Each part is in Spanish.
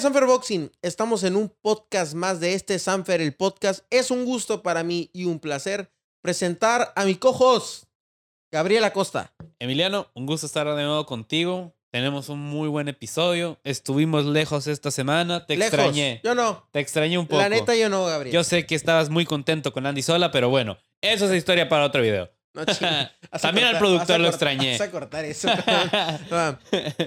Sanfer Boxing, estamos en un podcast más de este Sanfer el podcast. Es un gusto para mí y un placer presentar a mi cojos, Gabriel Acosta. Emiliano, un gusto estar de nuevo contigo. Tenemos un muy buen episodio. Estuvimos lejos esta semana. Te Lejos. extrañé. Yo no. Te extrañé un poco. La neta, yo no, Gabriel. Yo sé que estabas muy contento con Andy Sola, pero bueno, eso es historia para otro video. No, También al productor lo cortar- extrañé. Vas a cortar eso.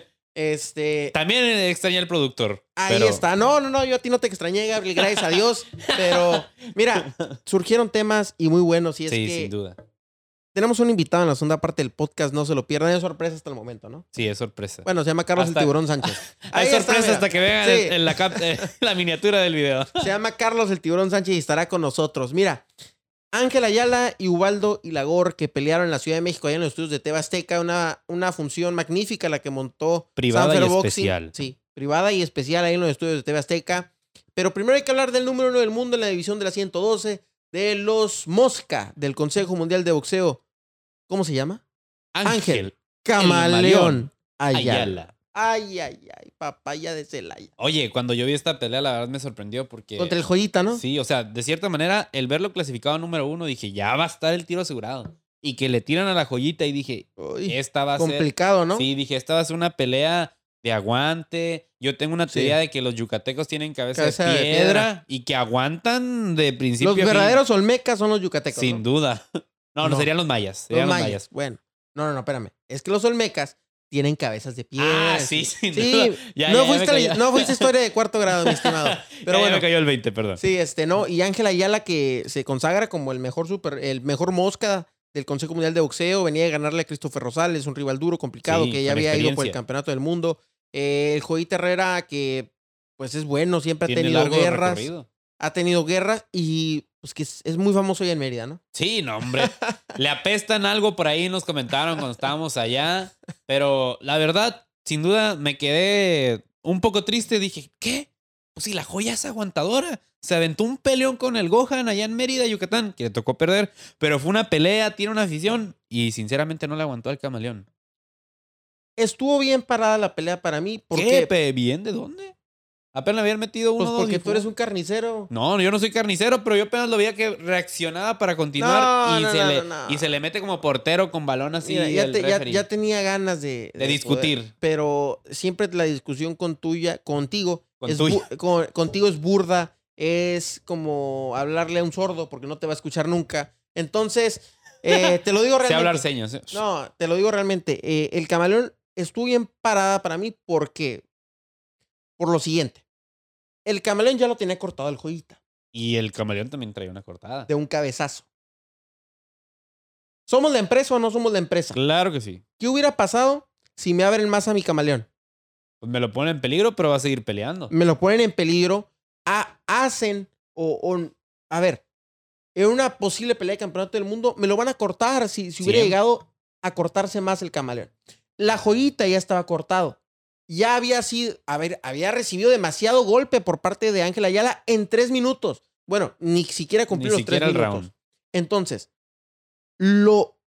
este. También extrañé al productor. Ahí pero- está. No, no, no, yo a ti no te extrañé, Gabriel, gracias a Dios. Pero, mira, surgieron temas y muy buenos. Y es Sí, que sin duda. tenemos un invitado en la segunda parte del podcast, no se lo pierdan. Es sorpresa hasta el momento, ¿no? Sí, es sorpresa. Bueno, se llama Carlos Hasta- el Tiburón Sánchez. Hay Ahí sorpresa hasta que vean Sí. en, en la, cap- la miniatura del video. Se llama Carlos el Tiburón Sánchez y estará con nosotros. Mira, Ángel Ayala y Ubaldo Ilagor, que pelearon en la Ciudad de México, allá en los estudios de Teba Azteca, una, una función magnífica la que montó Privada y Boxing. especial. Sí, privada y especial ahí en los estudios de Teba Azteca. Pero primero hay que hablar del número uno del mundo en la división de la 112, de los Mosca, del Consejo Mundial de Boxeo. ¿Cómo se llama? Ángel. Camaleón Ayala. Ayala. Ay, ay, ay, papaya de Celaya. Oye, cuando yo vi esta pelea, la verdad me sorprendió porque. Contra el Joyita, ¿no? Sí, o sea, de cierta manera, el verlo clasificado número uno, dije, ya va a estar el tiro asegurado. Y que le tiran a la joyita y dije, Uy, esta va a ser. complicado, ¿no? Sí, dije, esta va a ser una pelea de aguante. Yo tengo una Sí. teoría de que los yucatecos tienen cabeza, Cabeza de, de piedra piedra. y que aguantan de principio Los a fin. verdaderos olmecas son los yucatecos. Sin ¿no? duda. No, no, No. serían los mayas. Los Serían los mayas. mayas. Bueno, no, no, no, espérame. Es que los olmecas tienen cabezas de piedra. Ah, sí, Sí. Ya, no, ya, fuiste no fuiste historia de cuarto grado, mi estimado. Pero bueno, me cayó el 20, perdón. sí, este, no. Y Ángel Ayala, que se consagra como el mejor super, el mejor mosca del Consejo Mundial de Boxeo, venía de ganarle a Christopher Rosales, un rival duro, complicado, Sí, que ya había ido por el campeonato del mundo. Eh, el Joyita Herrera, que pues es bueno, siempre ha Tiene tenido guerras. recorrido. Ha tenido guerras y pues que es, es muy famoso ya en Mérida, ¿no? Sí, no, hombre. Le apestan algo por ahí, nos comentaron cuando estábamos allá. Pero la verdad, sin duda, me quedé un poco triste. Dije, ¿qué? Pues si la joya es aguantadora. Se aventó un peleón con el Gohan allá en Mérida, Yucatán, que le tocó perder. Pero fue una pelea, tiene una afición. Y sinceramente no le aguantó al camaleón. Estuvo bien parada la pelea para mí. porque ¿Qué? ¿Bien? ¿De dónde? Apenas habían metido uno Pues porque tú eres un carnicero. No, yo no soy carnicero, pero yo apenas lo veía que reaccionaba para continuar No, y, no, se no, le, y se le mete como portero con balón así. Mira, ya, te- ya- ya tenía ganas de, De discutir. poder, pero siempre la discusión con tuya, contigo, Con es tuya. bu- con- contigo es burda, es como hablarle a un sordo porque no te va a escuchar nunca. Entonces, eh, te lo digo Sé hablar realmente. señas. ¿eh? No, te lo digo realmente. eh, el camaleón estuvo bien parada para mí porque, por lo siguiente. El camaleón ya lo tenía cortado el joyita. Y el camaleón también trae una cortada. de un cabezazo. ¿Somos la empresa o no somos la empresa? Claro que sí. ¿Qué hubiera pasado si me abren más a mi camaleón? Pues me lo pone en peligro, pero va a seguir peleando. Me lo ponen en peligro, ha- hacen o, o- a ver, en una posible pelea de campeonato del mundo, me lo van a cortar si, si hubiera Siempre. llegado a cortarse más el camaleón. La joyita ya estaba cortado. Ya había sido, a ver, había recibido demasiado golpe por parte de Ángel Ayala en tres minutos. Bueno, ni siquiera cumplió Ni los tres el minutos. round. Entonces, lo,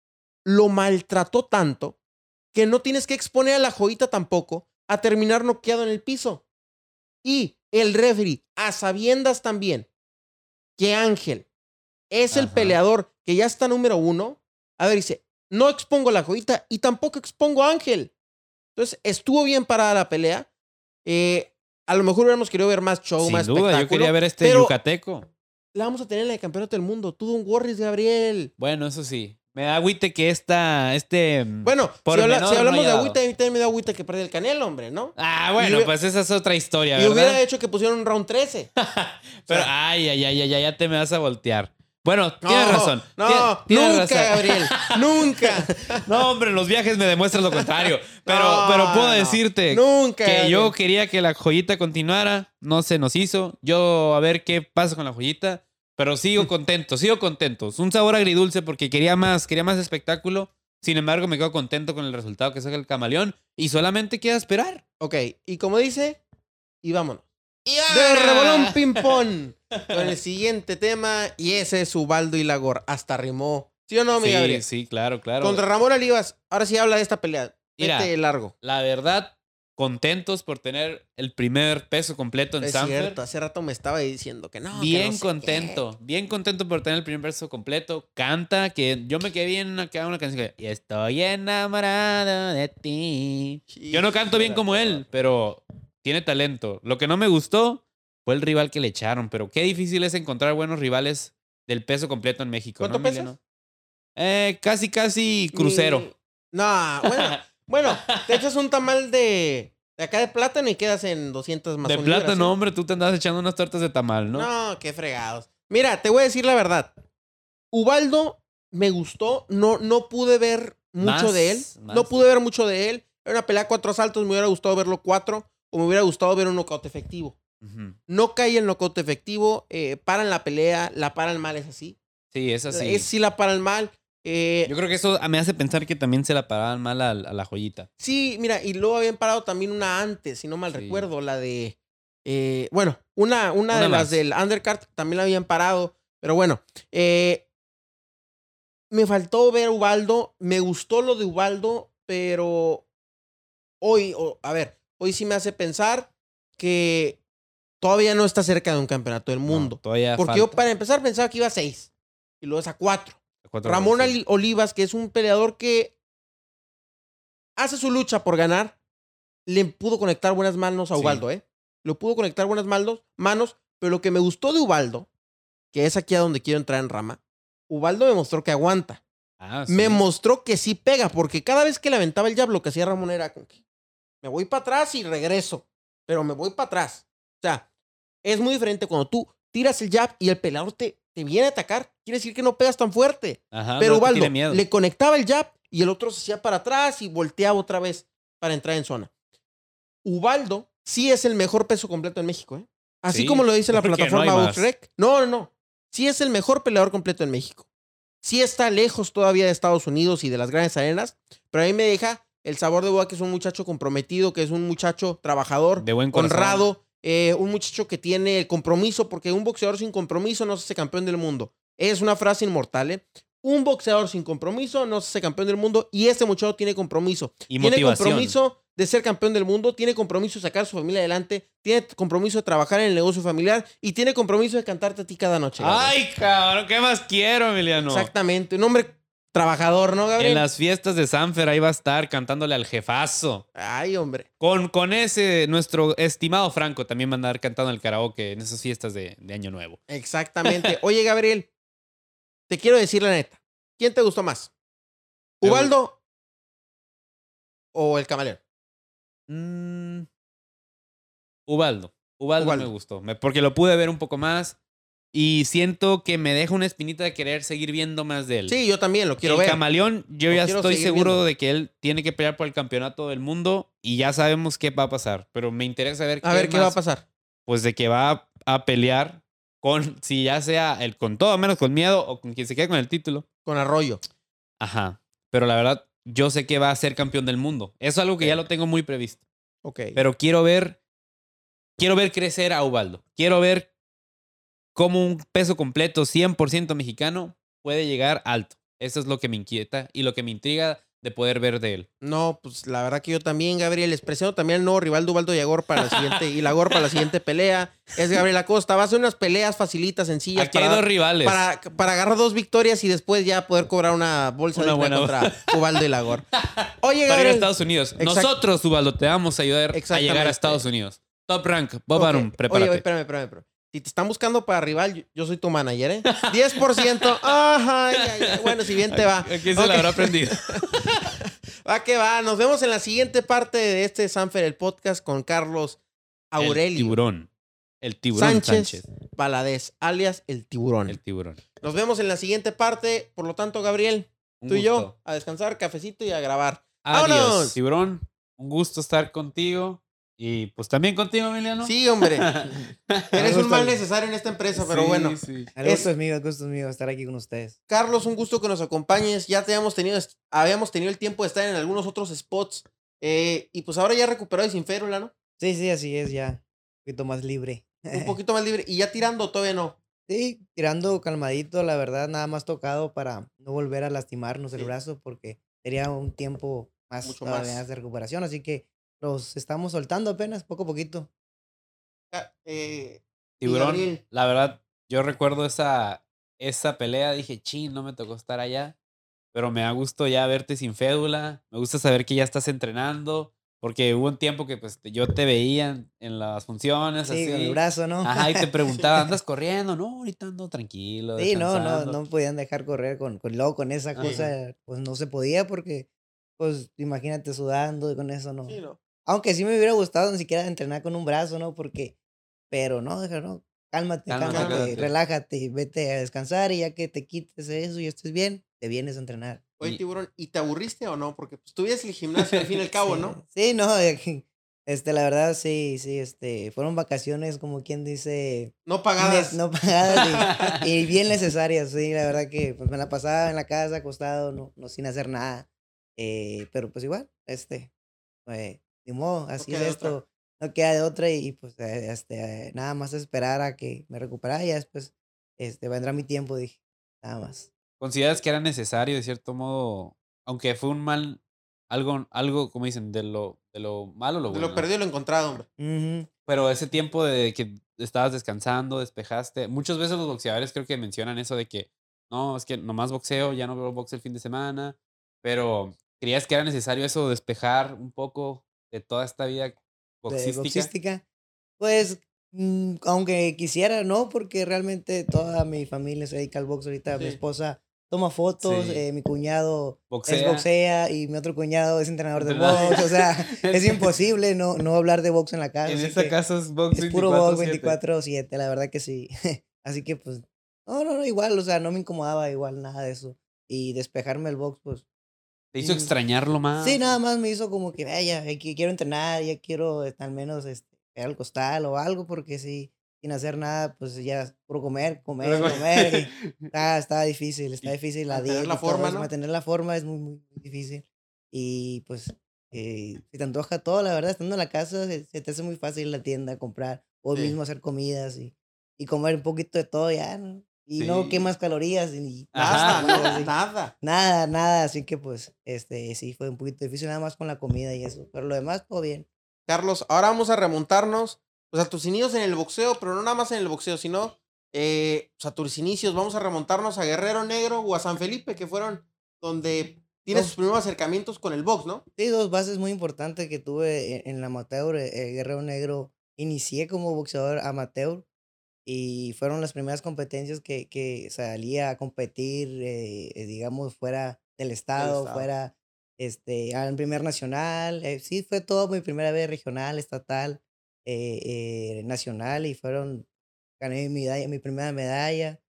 lo maltrató tanto que no tienes que exponer a la joyita tampoco a terminar noqueado en el piso. Y el referee, a sabiendas también que Ángel es el peleador que ya está número uno, a ver, dice, no expongo a la joyita y tampoco expongo a Ángel. Entonces, estuvo bien parada la pelea. Eh, a lo mejor hubiéramos querido ver más show, Sin más duda, yo quería ver este yucateco. La vamos a tener en la de campeonato del mundo. Tú, Don Warris, Gabriel. Bueno, eso sí. Me da agüite que esta, este... Bueno, Por si, habla- hablamos de dado. agüita, a mí también me da agüita que perdió el canelo, hombre, ¿no? Ah, Y bueno, hubiera- pues esa es otra historia, y ¿verdad? hubiera hecho que pusieran un round 13. Pero, o sea- ay, ay, ay, ay, ay, ya te me vas a voltear. Bueno, tienes No, razón. No, Tien- tienes nunca, razón. Gabriel. nunca. No, hombre, los viajes me demuestras lo contrario. Pero, No, pero puedo decirte Nunca. que Gabriel. yo quería que la joyita continuara, no se nos hizo. Yo a ver qué pasa con la joyita, pero sigo contento, sigo contento. Es un sabor agridulce porque quería más, quería más espectáculo. Sin embargo, me quedo contento con el resultado que saca el camaleón y solamente queda esperar. Ok, y como dice, y vámonos. ¡Y De rebolón ping-pong. Con el siguiente tema, y ese es Ubaldo y Lagor. Hasta rimó. ¿Sí o no, mi Sí, Gabriel? sí, claro, claro. Contra Ramón Olivas. Ahora sí habla de esta pelea. Mira. Vete largo. La verdad, contentos por tener el primer peso completo en Es Sanfer. cierto, hace rato me estaba diciendo que no. que bien no sé contento, bien contento por tener el primer peso completo. Canta, que yo me quedé bien acá una canción que y estoy enamorado de ti. qué". Yo no canto bien como él, pero tiene talento. Lo que no me gustó fue el rival que le echaron, pero qué difícil es encontrar buenos rivales del peso completo en México. ¿Cuánto ¿no, pesas? Eh, casi, casi crucero. No, bueno, bueno, te echas un tamal de, de acá de plátano y quedas en 200 más de plátano, ¿sí? hombre, tú te andabas echando unas tortas de tamal, ¿no? ¿no? qué fregados. Mira, te voy a decir la verdad. Ubaldo me gustó, no, no pude ver mucho Más, de él. más. No pude ver mucho de él. Era una pelea cuatro asaltos, me hubiera gustado verlo cuatro o me hubiera gustado ver un knockout efectivo. No cae el knockout efectivo, eh, paran la pelea, la paran mal, es así. Sí, es así. Es sí la paran mal. eh, Yo creo que eso me hace pensar que también se la paraban mal a, a la joyita. Sí, mira, y luego habían parado también una antes, si no mal Sí. recuerdo, la de. eh, bueno, una, una, Una de más. las del undercard también la habían parado. Pero bueno, eh, me faltó ver Ubaldo. Me gustó lo de Ubaldo, pero hoy, a ver, hoy sí me hace pensar que todavía no está cerca de un campeonato del mundo. No, todavía Porque yo, para empezar, pensaba que iba a seis y luego es a cuatro. Cuatro Ramón Olivas, que es un peleador que hace su lucha por ganar, le pudo conectar buenas manos a Sí. Ubaldo, ¿eh? Le pudo conectar buenas manos, manos, pero lo que me gustó de Ubaldo, que es aquí a donde quiero entrar en rama, Ubaldo me mostró que aguanta. Ah, Me mostró que sí pega, porque cada vez que le aventaba el jab, lo que hacía Ramón era como que me voy para atrás y regreso, pero me voy para atrás. O sea, es muy diferente cuando tú tiras el jab y el peleador te, te viene a atacar, quiere decir que no pegas tan fuerte. Ajá, Pero no, Ubaldo le conectaba el jab y el otro se hacía para atrás y volteaba otra vez para entrar en zona. Ubaldo sí es el mejor peso completo en México, ¿eh? Así Sí, como lo dice la no plataforma. Boxrec. No, no, no. Sí es el mejor peleador completo en México. Sí está lejos todavía de Estados Unidos y de las grandes arenas, pero a mí me deja el sabor de boca que es un muchacho comprometido, que es un muchacho trabajador, De buen honrado, eh, un muchacho que tiene el compromiso, porque un boxeador sin compromiso no se hace campeón del mundo. Es una frase inmortal, ¿eh? Un boxeador sin compromiso no se hace campeón del mundo y este muchacho tiene compromiso. Y tiene motivación. compromiso de ser campeón del mundo, tiene compromiso de sacar a su familia adelante, tiene compromiso de trabajar en el negocio familiar y tiene compromiso de cantarte a ti cada noche. Ay, cabrón, ¿qué más quiero, Emiliano? Exactamente, un hombre trabajador, ¿no, Gabriel? En las fiestas de Sanfer ahí va a estar cantándole al jefazo. Ay, hombre. Con, con ese, nuestro estimado Franco también va a andar cantando el karaoke en esas fiestas de, de Año Nuevo. Exactamente. Oye, Gabriel, te quiero decir la neta. ¿Quién te gustó más? ¿Ubaldo o el camaleón? Mm, Ubaldo. Ubaldo. Ubaldo. me gustó. me- porque lo pude ver un poco más. Y siento que me deja una espinita de querer seguir viendo más de él. Sí, yo también lo quiero el ver. camaleón, yo Lo ya estoy seguro viendo. de que él tiene que pelear por el campeonato del mundo y ya sabemos qué va a pasar. Pero me interesa ver A ver qué va a pasar. Pues de que va a, pelear con, si ya sea el con todo menos con miedo o con quien se quede con el título. Con Arroyo. Ajá. Pero la verdad, yo sé que va a ser campeón del mundo. Eso es algo que ya lo tengo muy previsto. Ok. Pero quiero ver, quiero ver crecer a Ubaldo. Quiero ver cómo un peso completo 100% mexicano puede llegar alto. Eso es lo que me inquieta y lo que me intriga de poder ver de él. No, pues la verdad que yo también, Gabriel, les presento también al nuevo rival de Ubaldo Yagor para la siguiente, y Lagor para la siguiente pelea. Es Gabriel Acosta. Va a hacer unas peleas facilitas, sencillas. Aquí hay para, dos rivales. para, para agarrar dos victorias y después ya poder cobrar una bolsa Una de buena- contra Ubaldo y Lagor. Oye, para ir a Gabriel. Estados Unidos. Nosotros, Ubaldo, te vamos a ayudar a llegar a Estados Unidos. Top rank, Bob Ok. Arum, Oye, prepárate. oye, espérame, espérame, espérame. Si te están buscando para rival, yo, soy tu manager, ¿eh? 10%. Ajá, ya. Bueno, si bien te va. Aquí se Ok. lo habrá aprendido. Va que va. Nos vemos en la siguiente parte de este Sanfer, el podcast con Carlos El Aurelio tiburón. El tiburón Sánchez, Sánchez. Alias el tiburón. El tiburón. Nos vemos en la siguiente parte. Por lo tanto, Gabriel, Un tú y yo, a descansar, cafecito y a grabar. Adiós, ¡Vámonos! tiburón. Un gusto estar contigo. Y pues también contigo, Emiliano. Sí, hombre. Eres un mal necesario en esta empresa, pero Sí, bueno. sí. El gusto es mío, el gusto es mío estar aquí con ustedes. Carlos, un gusto que nos acompañes. Ya te habíamos tenido, habíamos tenido el tiempo de estar en algunos otros spots. eh, y pues ahora ya recuperado y sin férula, ¿no? Sí, sí, así es, ya. Un poquito más libre. Un poquito más libre. Y ya tirando, todavía no. Sí, tirando calmadito, la verdad, nada más tocado para no volver a lastimarnos el Sí. brazo porque sería un tiempo más, Mucho más. de recuperación. Así que los estamos soltando apenas, poco a poquito. Ah, eh, Tiburón, Gabriel. la verdad, yo recuerdo esa, esa pelea. Dije, chin, no me tocó estar allá. Pero me da gusto ya verte sin fédula. Me gusta saber que ya estás entrenando. Porque hubo un tiempo que pues yo te veía en, en las funciones. Sí, así. el brazo, ¿no? Ajá, y te preguntaba, ¿andas corriendo? No, ahorita ando tranquilo. Sí, no, no, descansando". no podían dejar correr con, con, luego con esa Ajá. cosa, pues no se podía porque, pues imagínate sudando y con eso no. sí, no. Aunque sí me hubiera gustado ni siquiera entrenar con un brazo, ¿no? Porque, pero no, no, cálmate, Cálmate, cálmate, relájate vete a descansar y ya que te quites eso y estés bien, te vienes a entrenar. Oye, tiburón, ¿y te aburriste o no? Porque pues, tú el gimnasio al fin y al cabo, sí, ¿no? Sí, no, este, la verdad sí, sí, este, fueron vacaciones como quien dice, No pagadas. no pagadas y, y bien necesarias, sí, la verdad que pues me la pasaba en la casa acostado, no, no sin hacer nada, eh, pero pues igual, este, eh, ni modo, así es queda de esto, no queda de otra y, pues eh, este, nada más esperar a que me recuperara y ya después, este, vendrá mi tiempo, dije, nada más. ¿Consideras que era necesario, de cierto modo, aunque fue un mal, algo, algo como dicen, de lo, de lo malo lo De bueno? lo perdido lo encontrado, hombre. Ujú. Pero ese tiempo de que estabas descansando, despejaste, muchas veces los boxeadores creo que mencionan eso de que, no, es que nomás boxeo, ya no veo box el fin de semana, pero ¿creías que era necesario eso, despejar un poco de toda esta vida boxística? boxística. Pues, mm, aunque quisiera, no, porque realmente toda mi familia se dedica al box ahorita. Mi Sí. esposa toma fotos, Sí. eh, mi cuñado es Boxea. boxea y mi otro cuñado es entrenador de box. O sea, es imposible no, no hablar de box en la casa. En esta casa es box es puro box 24/7. 24-7, la verdad que sí. así que, pues, no, no, no, igual, o sea, no me incomodaba igual nada de eso. Y despejarme el box, pues, ¿Te hizo Mm. extrañarlo más? Sí, nada más me hizo como que, vaya, ya qui- quiero entrenar, ya quiero este, al menos este, al costal o algo, porque sí, sin hacer nada, pues ya puro comer, comer, comer. y está, está difícil, está difícil la mantener dieta. la forma, ¿no? Mantener la forma es muy, muy, difícil. Y pues, eh, si te antoja todo, la verdad, estando en la casa, se, se te hace muy fácil la tienda comprar, o Sí. mismo hacer comidas y, y comer un poquito de todo ya, ¿no? Y no Sí. quemas calorías y Nada, no, Sí. nada. Nada, nada, así que pues, este, sí, fue un poquito difícil nada más con la comida y eso, pero lo demás todo bien. Carlos, ahora vamos a remontarnos pues, a tus inicios en el boxeo, pero no nada más en el boxeo, sino eh, pues, a tus inicios. Vamos a remontarnos a Guerrero Negro o a San Felipe, que fueron donde tienes tus primeros acercamientos con el box, ¿no? Sí, dos bases muy importantes que tuve en, en la amateur, eh, Guerrero Negro, inicié como boxeador amateur y fueron las primeras competencias que, que salía a competir, eh, eh, digamos, fuera del estado, estado. fuera este, al primer nacional, eh, sí, fue todo mi primera vez regional, estatal, eh, eh, nacional y fueron, gané mi medalla, mi primera medalla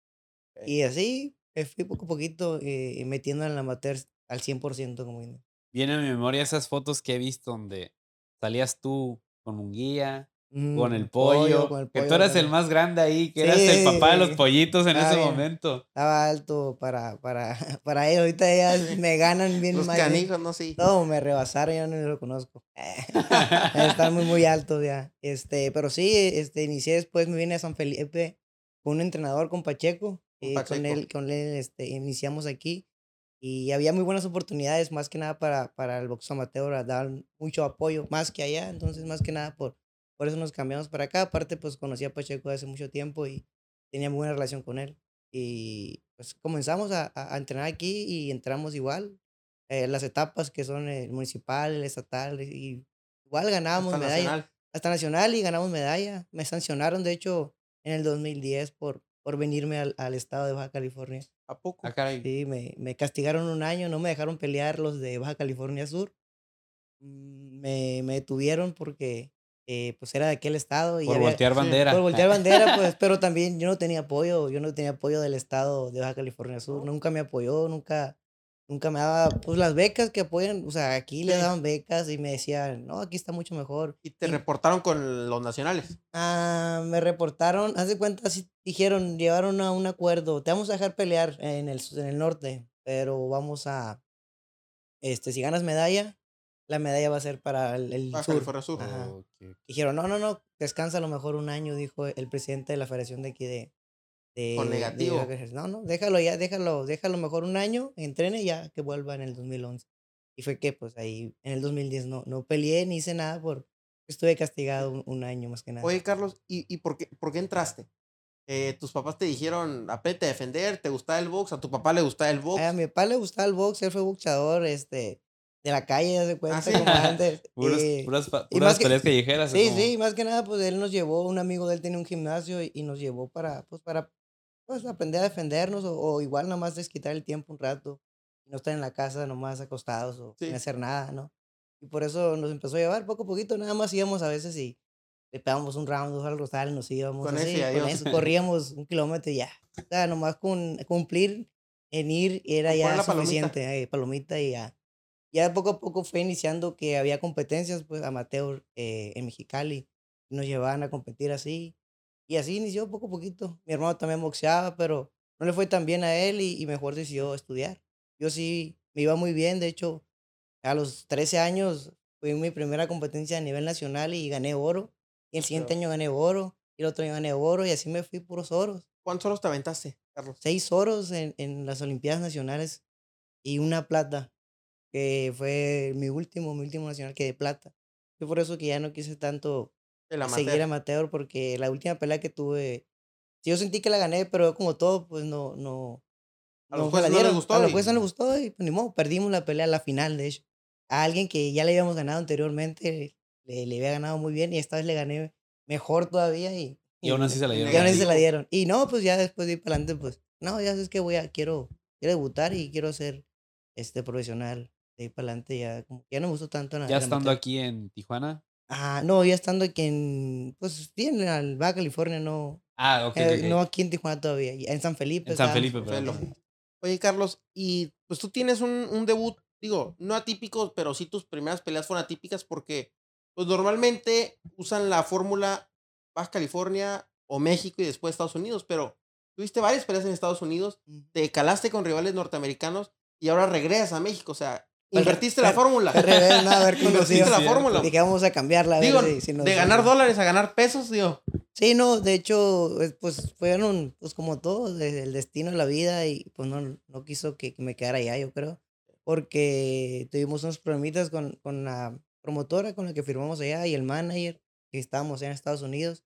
Ok. y así fui poco a poquito eh, metiendo en la amateur al 100% como. Viene a mi memoria esas fotos que he visto donde salías tú con un guía, con Mm, el pollo, con el que tú pollo, eras el más grande ahí, que eras el papá de los pollitos en Está ese bien. momento. Estaba alto para, para, para ellos. Ahorita ya me ganan bien Los más. canijos, no sí. No, me rebasaron, yo no lo conozco. Están muy, muy altos ya. Este, pero sí, este, inicié después, me vine a San Felipe con un entrenador, con Pacheco. Con eh, Pacheco. con él, con él este, iniciamos aquí. Y había muy buenas oportunidades, más que nada para, para el boxeo amateur, daban mucho apoyo, más que allá. Entonces, más que nada, por, por eso nos cambiamos para acá. Aparte, pues conocí a Pacheco hace mucho tiempo y tenía muy buena relación con él. Y pues comenzamos a, a- entrenar aquí y entramos igual. eh, las etapas que son el municipal, el estatal, y igual ganábamos Hasta medalla. nacional. Hasta nacional y ganamos medalla. Me sancionaron, de hecho, en el 2010 por, por venirme al, al estado de Baja California. ¿A poco? Ah. Sí, me, me castigaron un año, no me dejaron pelear los de Baja California Sur. Mm, Me, me detuvieron porque eh, pues era de aquel estado y Por había- voltear sí, bandera. por voltear bandera, pues, pero también yo no tenía apoyo, yo no tenía apoyo del estado de Baja California Sur, nunca me apoyó, nunca, nunca me daba, pues las becas que apoyan, o sea, aquí le daban becas y me decían, no, aquí está mucho mejor. Y te Y- reportaron con los nacionales. Ah, me reportaron, haz de cuenta, así dijeron, llevaron a un acuerdo, te vamos a dejar pelear en el, en el norte, pero vamos a, este, si ganas medalla, la medalla va a ser para el, el Baja sur. California Sur. Ajá. Ok, ok. Dijeron, no, no, no, descansa a lo mejor un año, dijo el presidente de la federación de aquí de... de Con de negativo. California. no, no, déjalo ya, déjalo, déjalo mejor un año, entrene ya que vuelva en el 2011. Y fue que pues ahí en el 2010 no, no peleé ni hice nada por... Estuve castigado un, un año más que nada. Oye, Carlos, ¿y, y por, qué, por qué entraste? Eh, tus papás te dijeron, aprende a defender, te gustaba el box, a tu papá le gustaba el box. A mi papá le gustaba el box, él fue boxeador, este, de la calle, ya se cuenta, sí. como antes. Puras, Eh, puras, y puras más que- peleas callejeras. Sí, como- sí, más que nada, pues él nos llevó, un amigo de él tenía un gimnasio y, y nos llevó para, pues para, pues aprender a defendernos o, o igual nada más desquitar el tiempo un rato y no estar en la casa nomás acostados o Sí. sin hacer nada, ¿no? Y por eso nos empezó a llevar poco a poquito, nada más íbamos a veces y le pegábamos un round, dos al rosal, nos íbamos Con así, eso y con eso, corríamos un kilómetro y ya. O sea, nomás con cumplir en ir era ya palomita. suficiente, eh, palomita y ya. Ya poco a poco fue iniciando que había competencias, pues, amateur eh, en Mexicali. Nos llevaban a competir así. Y así inició poco a poquito. Mi hermano también boxeaba, pero no le fue tan bien a él y, y mejor decidió estudiar. Yo sí me iba muy bien. De hecho, a los 13 años fue mi primera competencia a nivel nacional y gané oro. Y el siguiente año gané oro. Y el otro año gané oro. Y así me fui puros oros. ¿Cuántos horas te aventaste, Carlos? Seis oros en, en las Olimpiadas Nacionales y una plata, que fue mi último, mi último nacional que de plata. Fue por eso que ya no quise tanto El seguir amateur. amateur, porque la última pelea que tuve, yo sentí que la gané, pero como todo, pues no, no. A los jueces no les gustó A los jueces no les gustó y pues ni modo, perdimos la pelea, la final, de hecho. A alguien que ya le habíamos ganado anteriormente, le, le había ganado muy bien y esta vez le gané mejor todavía y. Y aún así se la dieron. Y aún así se la dieron. Y no, pues ya después de ir para adelante, pues, no, ya sabes que voy a, quiero, quiero debutar y quiero ser este profesional. De ahí para adelante ya, como que ya no me gustó tanto. la- Ya estando aquí en Tijuana. Ah, no, ya estando aquí en, pues, sí, en Baja California, no, Ah, ok. eh, ok, ok. no aquí en Tijuana todavía, en San Felipe. En San. Felipe, perdón. Oye, Carlos, y pues tú tienes un, un debut, digo, no atípico, pero sí tus primeras peleas fueron atípicas porque, pues normalmente usan la fórmula Baja California o México y después Estados Unidos, pero tuviste varias peleas en Estados Unidos, te calaste con rivales norteamericanos y ahora regresas a México, o sea, invertiste la fórmula. Revés, no, haber Invertiste la fórmula. Dije, vamos a cambiarla. a ver Digo, si- si nos- de ganar dólares a ganar pesos, digo. Sí, no, de hecho, pues fueron, pues como todo, el destino de la vida y pues no, no quiso que, me quedara allá, yo creo, porque tuvimos unos problemitas con, con la promotora con la que firmamos allá y el manager, que estábamos allá en Estados Unidos,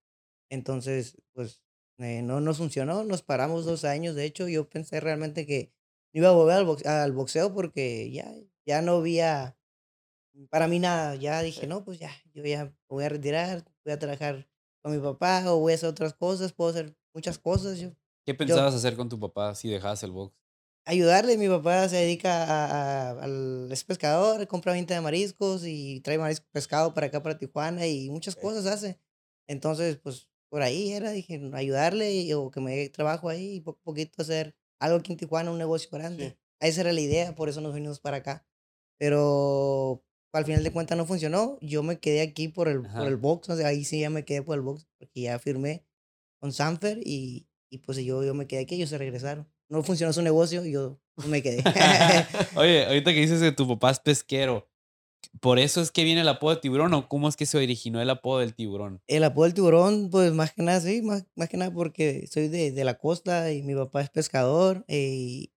entonces, pues eh, no nos funcionó, nos paramos dos años, de hecho, yo pensé realmente que iba a volver al boxeo porque ya, ya no había, para mí nada, ya dije, no, pues ya, yo ya voy a retirar, voy a trabajar con mi papá o voy a hacer otras cosas, puedo hacer muchas cosas. Yo, ¿Qué pensabas hacer con tu papá si dejabas el box? ayudarle, mi papá se dedica a, a- al, es pescador, compra venta de mariscos y trae marisco pescado para acá, para Tijuana y muchas cosas hace. Entonces, pues por ahí era, dije, ayudarle y- o que me dé trabajo ahí y poco a poquito hacer algo aquí en Tijuana, un negocio grande. Sí. Esa era la idea, por eso nos vinimos para acá. Pero al final de cuentas no funcionó. Yo me quedé aquí por el, Ajá. por el box, o sea, ahí sí ya me quedé por el box, porque ya firmé con Sanfer y, y pues yo, yo me quedé aquí, ellos se regresaron. No funcionó su negocio y yo me quedé. Oye, ahorita que dices que tu papá es pesquero, ¿por eso es que viene el apodo de tiburón o cómo es que se originó el apodo del tiburón? el apodo del tiburón, pues más que nada, sí, más, más que nada porque soy de, de la costa y mi papá es pescador. eh, y,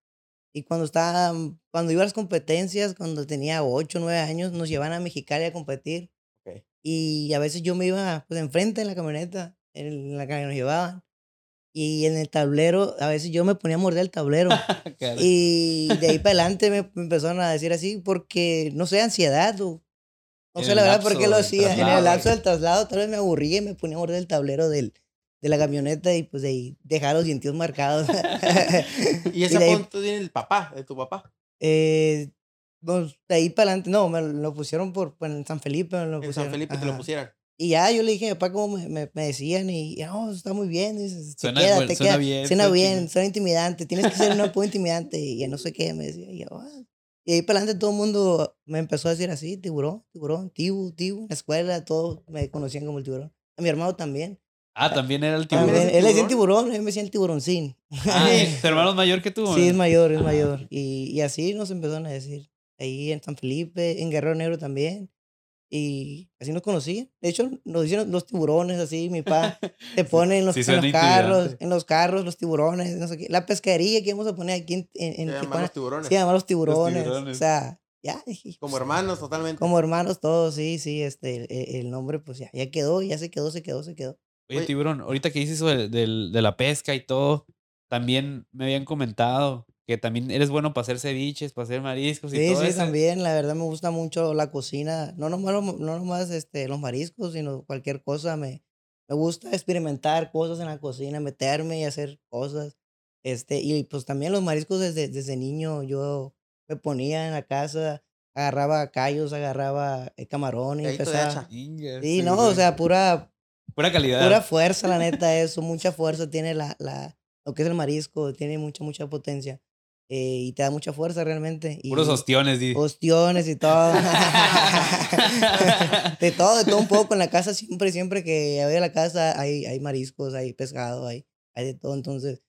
y cuando estaba, cuando iba a las competencias, cuando tenía 8 o 9 años, nos llevaban a Mexicali a competir. Ok. Y a veces yo me iba pues enfrente en la camioneta, en la que nos llevaban. Y en el tablero, a veces yo me ponía a morder el tablero. Y de ahí para adelante me, me empezaron a decir así porque, no sé, ansiedad o... No En sé la verdad por qué lo hacía. En el lapso del traslado tal vez me aburría y me ponía a morder el tablero del, de la camioneta y pues de ahí dejar los dientes marcados. y ese de ahí- apodo tiene el papá, de tu papá. eh, pues, de ahí para adelante, no, me lo pusieron por, por en San Felipe. Me lo En San pusieron, Felipe te lo ajá. pusieran. Y ya yo le dije a mi papá cómo me, me, me decían y, y, no, está muy bien, dice, Suena queda, buen- te suena queda, bien, suena bien, chido. suena intimidante, tienes que ser un apodo intimidante y ya no sé qué, me decía. Y, yo, "Ah". Y ahí para adelante todo el mundo me empezó a decir así, tiburón, tiburón, tibu, tibu, en la escuela todos me conocían como el tiburón. A mi hermano también. Ah, también era el tiburón. Él, él decía el tiburón, él me decía el tiburoncín. Ah, ¿tu hermano es mayor que tú? Sí, es mayor, es mayor. Y, y así nos empezaron a decir. Ahí en San Felipe, en Guerrero Negro también. Y así nos conocían. De hecho, nos hicieron los tiburones así. Mi papá te pone en los, sí en los carros, en los carros, los tiburones, no sé qué. La pesquería que íbamos a poner aquí en, en, en Se llaman Tijuana. los tiburones. Se llama los tiburones. tiburones. O sea, ya, dije, Como hermanos, totalmente. Como hermanos todos, sí, sí, este, el, el nombre pues ya, ya quedó, ya se quedó, se quedó, se quedó. Oye, Oye. tiburón, ahorita que dices eso del- del- de la pesca y todo, también me habían comentado que también eres bueno para hacer ceviches, para hacer mariscos y Sí, todo sí, eso. también, la verdad me gusta mucho la cocina, no nomás, no nomás este, los mariscos, sino cualquier cosa, me, me gusta experimentar cosas en la cocina, meterme y hacer cosas, este, y pues también los mariscos desde, desde niño, yo me ponía en la casa, agarraba callos, agarraba eh, camarón y Callito de empezaba, sí, sí, no, o sea, pura, pura calidad. Pura fuerza, la neta, eso, mucha fuerza tiene la, la, lo que es el marisco, tiene mucha, mucha potencia. eh, y te da mucha fuerza realmente. Y Puros ostiones, di. ostiones y todo. de todo, de todo un poco. En la casa siempre, siempre que voy a la casa hay, hay mariscos, hay pescado, hay, hay de todo. Entonces,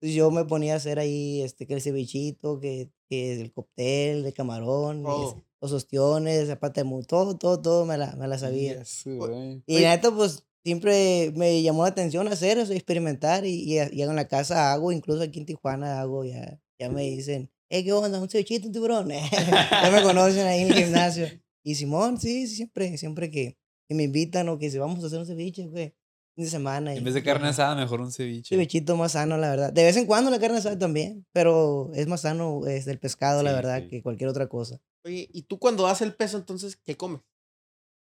pues yo me ponía a hacer ahí este, que el cevichito, que, que el cóctel de camarón, es- los ostiones, la pata de todo, todo, todo me la, me la sabía. Güey. Y la neta, pues siempre me llamó la atención hacer eso, experimentar. Y, y, y en la casa hago, incluso aquí en Tijuana hago, ya, ya me dicen, hey, ¿qué onda? Un cevichito, un tiburón. ya me conocen ahí en el gimnasio. Y Simón, sí, sí, siempre, siempre que, que me invitan o que si vamos a hacer un ceviche, güey, fin de semana. En y- vez de carne asada, mejor un ceviche. Cevichito más sano, la verdad. De vez en cuando la carne asada también, pero es más sano es el pescado, la verdad, sí. que cualquier otra cosa. Oye, ¿y tú cuando das el peso, entonces, qué comes?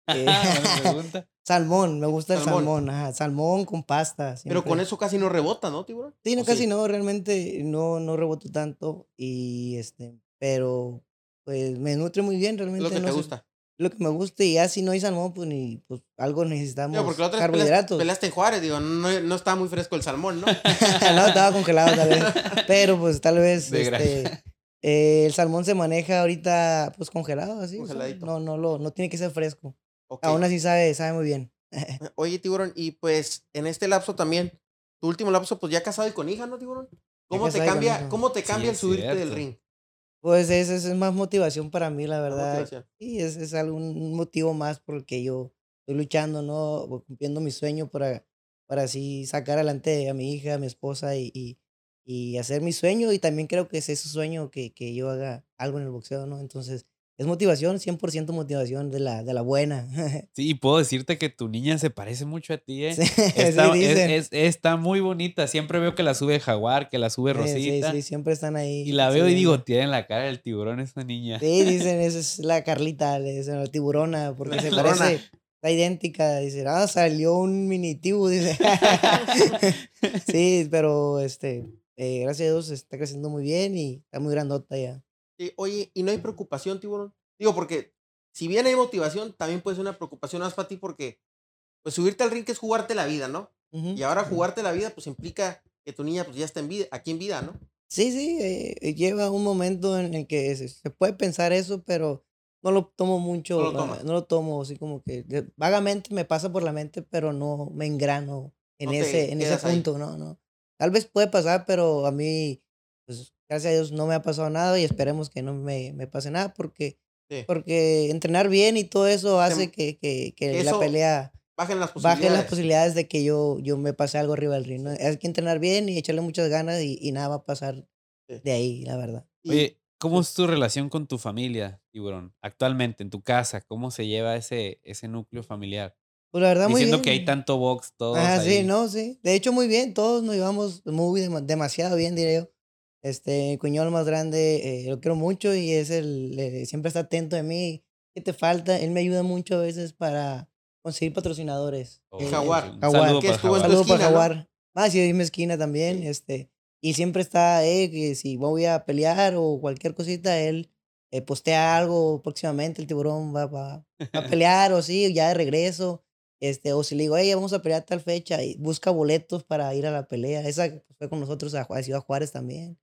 Eh, Buena pregunta. Salmón, me gusta el Salmón. salmón, ajá, salmón con pasta. Pero con eso casi no rebota, ¿no, tiburón? Sí, no, ¿O casi no, realmente no, no reboto tanto y este, pero pues me nutre muy bien realmente. lo que no te sé, gusta. Lo que me gusta y ya si no hay salmón, pues ni, pues algo necesitamos. Digo, porque la otra vez peleaste, carbohidratos. peleaste en Juárez, digo, no, no estaba muy fresco el salmón, ¿no? no, estaba congelado tal vez. Pero pues tal vez De este, eh, el salmón se maneja ahorita pues congelado, así. o sea, Congeladito. no, no, lo, no tiene que ser fresco. Ok. Aún así sabe, sabe muy bien. Oye, tiburón, y pues en este lapso también, tu último lapso, pues ya casado y con hija, ¿no, tiburón? ¿Cómo te y cambia, cómo te Sí, cambia el es subirte del cierto. ring? Pues es, es, más motivación para mí, la verdad. Sí, es, es algún motivo más por el que yo estoy luchando, ¿no? Cumpliendo mi sueño para, para así sacar adelante a mi hija, a mi esposa y, y, y hacer mi sueño. Y también creo que es ese sueño que, que yo haga algo en el boxeo, ¿no? Entonces, es motivación, 100% motivación de la, de la buena. Sí, y puedo decirte que tu niña se parece mucho a ti, ¿eh? Sí, Está, sí es- dicen. es- está muy bonita. Siempre veo que la sube Jaguar, que la sube Sí, sí, Rosita. sí, siempre están ahí. Y la veo y digo, tiene la cara del tiburón esa niña. Sí, dicen, esa es la Carlita, le dicen la tiburona, porque La se tiburona. parece, está idéntica. Dice, ah, salió un mini tibu, dice. sí, pero este, eh, gracias a Dios está creciendo muy bien y está muy grandota ya. Sí, oye, ¿y no hay preocupación, tiburón? Digo, porque si bien hay motivación, también puede ser una preocupación más para ti porque, pues subirte al ring es jugarte la vida, ¿no? Y ahora jugarte la vida, pues implica que tu niña pues ya está en vida, aquí en vida, ¿no? Sí, sí, eh, eh, lleva un momento en el que se, se puede pensar eso, pero no lo tomo mucho, No lo ah, no lo tomo así como que vagamente me pasa por la mente, pero no me engrano en No ese, en ese ahí. punto, no, no. Tal vez puede pasar, pero a mí, pues gracias a Dios no me ha pasado nada y esperemos que no me, me pase nada porque, Sí. porque entrenar bien y todo eso hace que, que, que la Eso pelea Bajen las posibilidades. baje las posibilidades de que yo, yo me pase algo arriba del ring. ¿no? Hay que entrenar bien y echarle muchas ganas y, y nada va a pasar Sí. de ahí, la verdad. Oye, ¿cómo es tu relación con tu familia, tiburón? Actualmente, en tu casa, ¿cómo se lleva ese, ese núcleo familiar? Pues la verdad, muy Diciendo bien. que hay tanto box, todos Ah, sí, no, sí. De hecho, muy bien. Todos nos llevamos muy dema- demasiado bien, diré yo. Este, mi cuñado el más grande, eh, lo quiero mucho y es el, eh, siempre está atento de mí. ¿Qué te falta? Él me ayuda mucho a veces para conseguir patrocinadores. Oh, Eh, Jaguar. Jaguar. saludo Que para estuvo en Jaguar. tu esquina, ¿no? Jaguar. Ah, sí, dime esquina también. Este, y siempre está, eh, que si voy a pelear o cualquier cosita, él eh, postea algo próximamente, el tiburón va, va, va a pelear o sí, ya de regreso. Este, o si le digo, hey, vamos a pelear tal fecha, y busca boletos para ir a la pelea. Esa fue con nosotros a, a Ciudad Juárez también.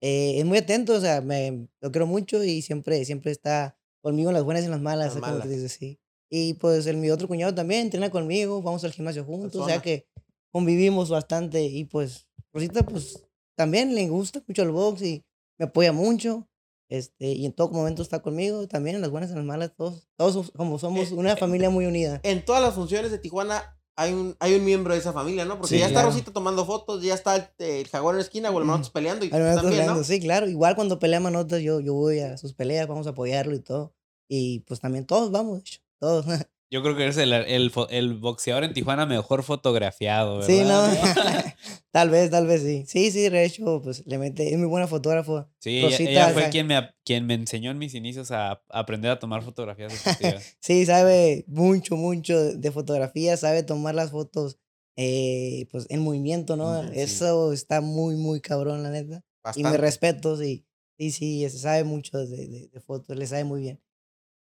Eh, es muy atento, o sea, me, lo quiero mucho y siempre, siempre está conmigo en las buenas y en las malas, Las malas. dice, sí. Y pues el, mi otro cuñado también entrena conmigo, vamos al gimnasio juntos, o sea que convivimos bastante y pues Rosita pues también le gusta mucho el box y me apoya mucho. Este, y en todo momento está conmigo, también en las buenas y en las malas, todos, todos como somos una familia muy unida. En todas las funciones de Tijuana hay un, hay un miembro de esa familia, ¿no? Porque Sí, ya está claro. Rosita tomando fotos, ya está el, el jaguar en la esquina o el Manotas peleando y también, peleando, ¿no? Sí, claro. Igual cuando pelea Manotas, yo, yo voy a sus peleas, vamos a apoyarlo y todo. Y pues también todos vamos, todos. Yo creo que eres el, el, boxeador en Tijuana mejor fotografiado, ¿verdad? Sí, no. tal vez, tal vez sí. Sí, sí, de hecho, pues le mete, es muy buena fotógrafo. Sí, ella, Rosita, ella fue quien me, quien me enseñó en mis inicios a a aprender a tomar fotografías deportivas. Sí, sabe mucho, mucho de fotografía, sabe tomar las fotos eh, pues en movimiento, ¿no? Sí. Eso está muy, muy cabrón, la neta. Y me Bastante. respeto, sí. Sí, sí, sabe mucho de, de, de fotos, le sabe muy bien.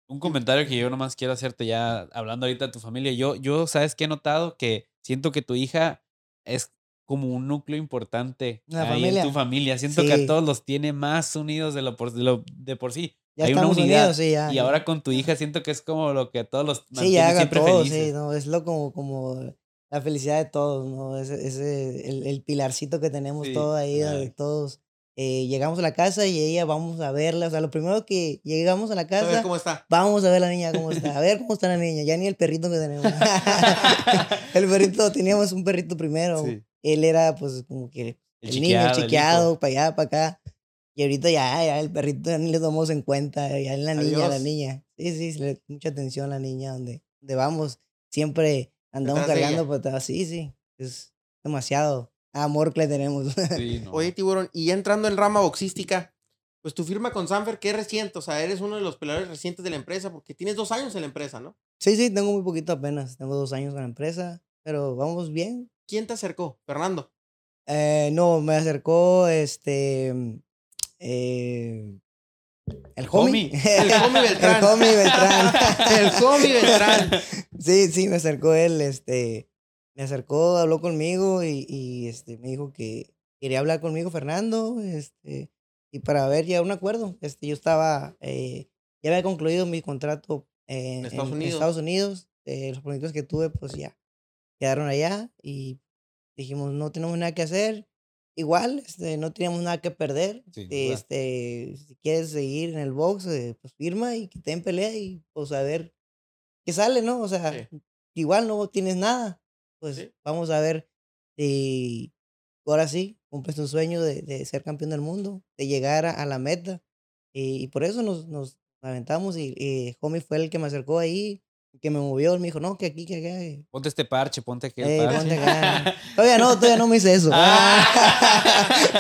Un comentario que yo nomás quiero hacerte ya hablando ahorita de tu familia. Yo, yo ¿sabes qué he notado? Que siento que tu hija es como un núcleo importante ahí en tu familia. Siento que a todos los tiene más unidos de lo por, de, lo, de por sí. Ya Hay una unidad. unidos, sí, ya. y ya. ahora con tu hija siento que es como lo que a todos los Sí, ya haga siempre todo, felices. sí, no, es lo como, como la felicidad de todos, ¿no? Ese, ese el, el pilarcito que tenemos Sí, todo ahí, claro. todos eh, llegamos a la casa y ella vamos a verla, o sea, lo primero que llegamos a la A ver casa, cómo está. vamos a ver la niña cómo está, a ver cómo está la niña, ya ni el perrito que tenemos. el perrito, teníamos un perrito primero, Sí. él era pues como que El el, chiqueado, niño, el el chiqueado, para allá, para acá. Y ahorita ya, ya el perrito ya ni le tomamos en cuenta, ya es la niña, la Adiós. niña. Sí, sí, sí, le- mucha atención a la niña, donde, donde vamos, siempre andamos cargando por atrás. Sí, sí, es demasiado amor que le tenemos. Sí, no. Oye, tiburón, y ya entrando en rama boxística, pues tu firma con Sanfer, que es reciente, o sea, eres uno de los peleadores recientes de la empresa, porque tienes dos años en la empresa, ¿no? sí, sí, tengo muy poquito apenas, tengo dos años con la empresa, pero vamos bien. ¿Quién te acercó? Fernando. Eh, no, me acercó este... eh, el homie. homie. El homie Beltrán. el homie Beltrán. El homie Beltrán. Sí, sí, me acercó él, este, me acercó, habló conmigo y, y, este, me dijo que quería hablar conmigo Fernando, este, y para ver ya un acuerdo. Este, yo estaba, eh, ya había concluido mi contrato eh, en, Estados en Unidos. Estados Unidos, eh, los proyectos que tuve, pues ya quedaron allá y dijimos, no tenemos nada que hacer. Igual, este, no teníamos nada que perder. Duda. Este, si quieres seguir en el box, eh, pues firma y que te den pelea y pues a ver qué sale, ¿no? O sea, Sí. igual no tienes nada. Pues Sí. vamos a ver si ahora sí cumples tu sueño de, de ser campeón del mundo, de llegar a, a la meta. Y, y por eso nos, nos aventamos y, y Homie fue el que me acercó ahí, que me movió, él me dijo, no, que aquí, que acá. Ponte este parche, ponte aquel Ey, parche. ponte acá. Todavía no, todavía no me hice eso. Ah.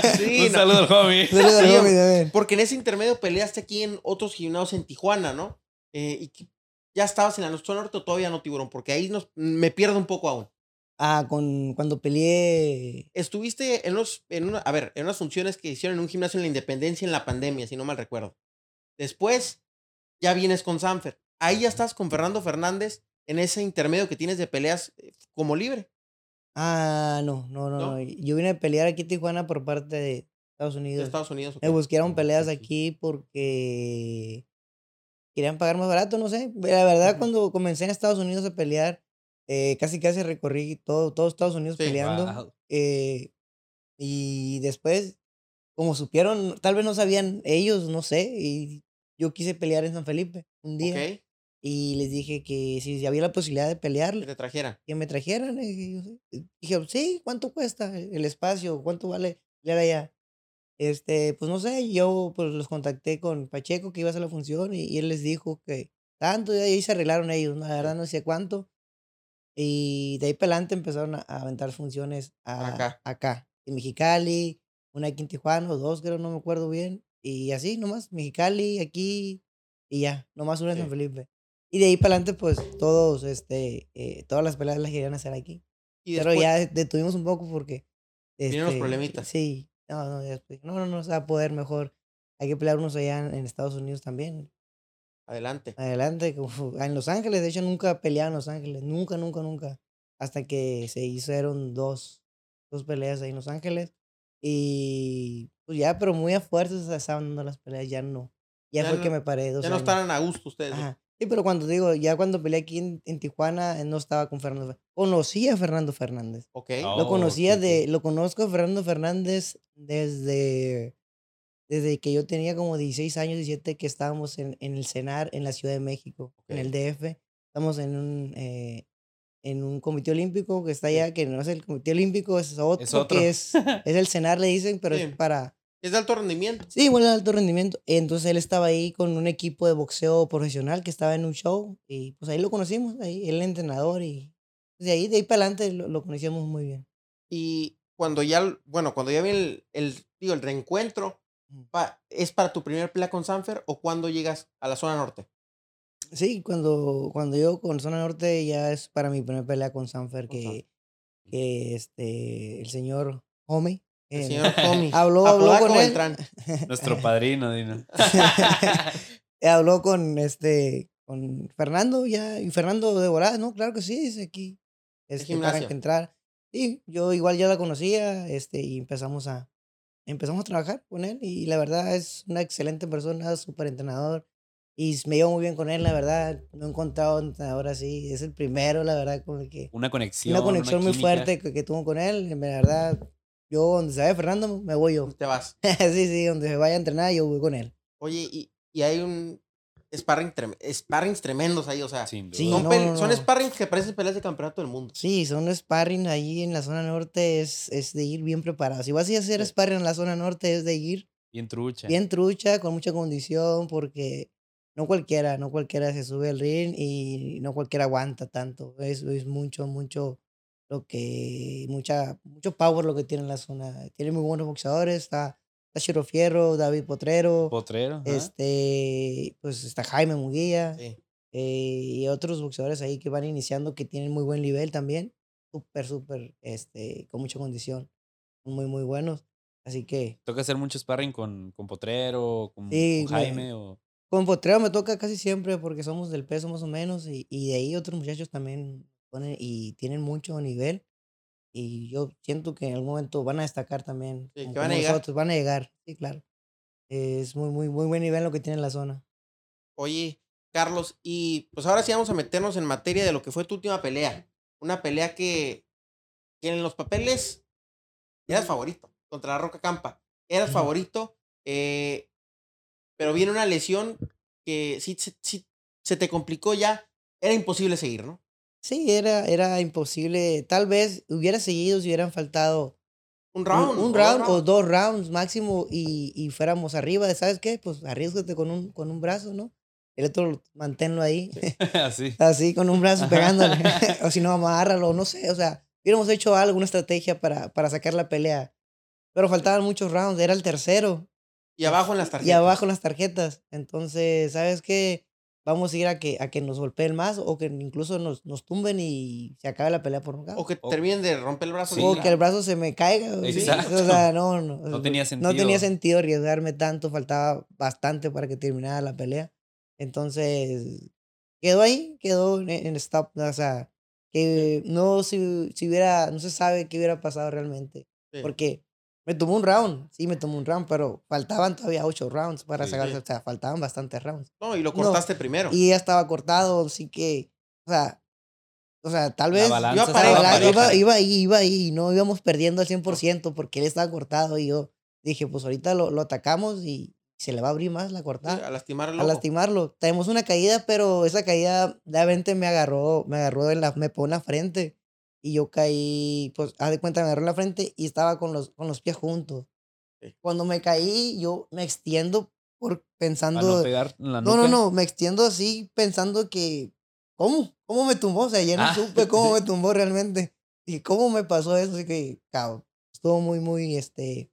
Sí, Un no. saludo al homie. Saludos al Sí, Homie también. Porque en ese intermedio peleaste aquí en otros gimnasios en Tijuana, ¿no? Eh, y ya estabas en la Zona Norte o todavía no, tiburón, porque ahí nos, me pierdo un poco aún. Ah, con, cuando peleé. Estuviste en los, en una, a ver, en unas funciones que hicieron en un gimnasio en la Independencia en la pandemia, si no mal recuerdo. Después, ya vienes con Sanfer. Ahí ya estás con Fernando Fernández en ese intermedio que tienes de peleas eh, como libre. Ah, no, no, no, ¿No? Yo vine a pelear aquí en Tijuana por parte de Estados De Unidos. Estados Unidos. Me buscaron peleas aquí porque querían pagar más barato, no sé. La verdad, cuando comencé en Estados Unidos a pelear, eh, casi casi recorrí todo, todo Estados Unidos Sí, peleando. Wow. eh, y después, como supieron, tal vez no sabían ellos, no sé, y yo quise pelear en San Felipe un día. Y les dije que si había la posibilidad de que pelear, te trajeran. que me trajeran. Y dije, sí, ¿cuánto cuesta el espacio? ¿Cuánto vale pelear allá? Este, pues no sé, yo pues los contacté con Pacheco que iba a hacer la función y, y él les dijo que tanto y ahí se arreglaron ellos, la verdad no sé cuánto. Y de ahí para adelante empezaron a, a aventar funciones a- Acá. acá, en Mexicali, una aquí en Tijuana, o dos creo, no me acuerdo bien. Y así nomás, Mexicali, aquí, y ya, nomás una en San Sí. Felipe. Y de ahí para adelante, pues todos, este, eh, todas las peleas las querían hacer aquí. Y Pero ya detuvimos un poco porque. Vinieron los este, problemitas. Sí, no, no, ya no, no, no se va a poder mejor. Hay que pelear unos allá en, en Estados Unidos también. Adelante. Adelante, en Los Ángeles, de hecho nunca peleaban en Los Ángeles, nunca, nunca, nunca. Hasta que se hicieron dos, dos peleas ahí en Los Ángeles. Y pues ya, pero muy a fuerzas se estaban dando las peleas, ya no. Ya, Ya fue no- que me paré dos Ya no estaban a gusto ustedes. Sí, pero cuando digo, ya cuando peleé aquí en, en Tijuana, no estaba con Fernando. Fer- Conocí a Fernando Fernández. Ok. Oh, Lo conocía ok, ok. de, lo conozco a Fernando Fernández desde, desde que yo tenía como 16 años, 17, que estábamos en, en el CENAR en la Ciudad de México, en el DF. Estamos en un, eh, en un comité olímpico que está allá, que no es el comité olímpico, es otro, Es otro. que es, es el cenar, le dicen, pero Sí. es para... Es de alto rendimiento. Sí, igual de alto rendimiento. Entonces él estaba ahí con un equipo de boxeo profesional que estaba en un show y pues ahí lo conocimos, ahí él el entrenador y de ahí, de ahí para adelante lo, lo conocíamos muy bien. Y cuando ya, bueno, cuando ya viene el, el, digo, el reencuentro. Pa- ¿es para tu primer pelea con Sanfer o cuando llegas a la zona norte? Sí, cuando, cuando yo con Zona Norte ya es para mi primera pelea con Sanfer que, que este, el señor Homie El eh, señor Tommy. habló, habló con él. Nuestro padrino, Dino. habló con este con Fernando ya y Fernando de volada, no, claro que sí, dice aquí este, para que entrar. Sí, yo igual ya la conocía, este y empezamos a empezamos a trabajar con él y la verdad es una excelente persona, súper entrenador y me llevo muy bien con él, la verdad, no he encontrado entrenador así, es el primero, la verdad, con el que Una conexión. una conexión muy química. fuerte que, que tuvo con él, la verdad, yo donde se vaya Fernando me voy yo. Te vas. sí, sí, donde se vaya a entrenar yo voy con él. Oye, y, y hay un sparring trem- sparrings tremendos ahí, o sea, Sin duda. Sí, son, no, no, son sparrings que parecen peleas de campeonato del mundo. Sí, son sparring ahí en la zona norte, es, es de ir bien preparado. Si vas a hacer Sí. sparring en la zona norte, es de ir Bien trucha. bien trucha, con mucha condición, porque no cualquiera, no cualquiera se sube al ring y no cualquiera aguanta tanto. Es, es mucho, mucho lo que, mucha, mucho power lo que tiene en la zona. Tiene muy buenos boxeadores, está, está Chiro Fierro, David Potrero, Potrero. ajá. este, pues está Jaime Munguía Sí. eh, y otros boxeadores ahí que van iniciando que tienen muy buen nivel también, súper, súper, este, con mucha condición, muy, muy buenos. Así que Toca hacer mucho sparring con, con Potrero, con, Sí, con me- Jaime. O... con Potrero me toca casi siempre porque somos del peso más o menos y, y de ahí otros muchachos también ponen y tienen mucho nivel y yo siento que en algún momento van a destacar también. Sí, que van a llegar. nosotros, van a llegar, sí, claro. Es muy, muy, muy buen nivel lo que tiene en la zona. Oye, Carlos, y pues ahora sí vamos a meternos en materia de lo que fue tu última pelea. Una pelea que, que en los papeles eras favorito contra la Roca Campa. Eras favorito, eh, pero viene una lesión que sí, sí, sí se te complicó ya. Era imposible seguir, ¿no? Sí, era, era imposible. Tal vez hubiera seguido si hubieran faltado Un un, round. un round o rounds. dos rounds máximo y, y fuéramos arriba de, ¿sabes qué? Pues arriesgate con un, con un brazo, ¿no? El otro manténlo ahí, Así. así con un brazo pegándole. O si no, amárralo, no sé. O sea, hubiéramos hecho algo, una estrategia para, para sacar la pelea. Pero faltaban muchos rounds, era el tercero. Y abajo en las tarjetas. Y abajo en las tarjetas. Entonces, ¿sabes qué? Vamos a ir a que, a que nos golpeen más o que incluso nos, nos tumben y se acabe la pelea por nocaut. O que O- terminen de romper el brazo. Sí. o que el brazo se me caiga. Exacto. O sea, no, no. No tenía No tenía sentido. sentido arriesgarme tanto, faltaba bastante para que terminara la pelea. Entonces, quedó ahí, quedó en, en stop. O sea, que no si, si hubiera, no se sabe qué hubiera pasado realmente. Sí. Porque me tomó un round, sí, me tomó un round, pero faltaban todavía ocho rounds para Sí. sacar, Sí. o sea, faltaban bastantes rounds. No, y lo No. cortaste primero. Y ya estaba cortado, así que, o sea, o sea, tal La vez balanza Iba la- pareja. iba, iba ahí, iba ahí, y no íbamos perdiendo al 100% porque él estaba cortado y yo dije, pues ahorita lo, lo atacamos y se le va a abrir más la Sí, cortada, a lastimar el a lastimarlo. Tenemos una caída, pero esa caída de repente me agarró, me agarró en la, me en la frente y yo caí, pues, haz de cuenta, me agarró la frente y estaba con los, con los pies juntos. Sí. Cuando me caí, yo me extiendo por pensando... no pegar la No, no, no, me extiendo así pensando que, ¿cómo? ¿Cómo me tumbó? O sea, ya no Ah, supe cómo me tumbó realmente. Y cómo me pasó eso, así que, cabrón, estuvo muy, muy, este,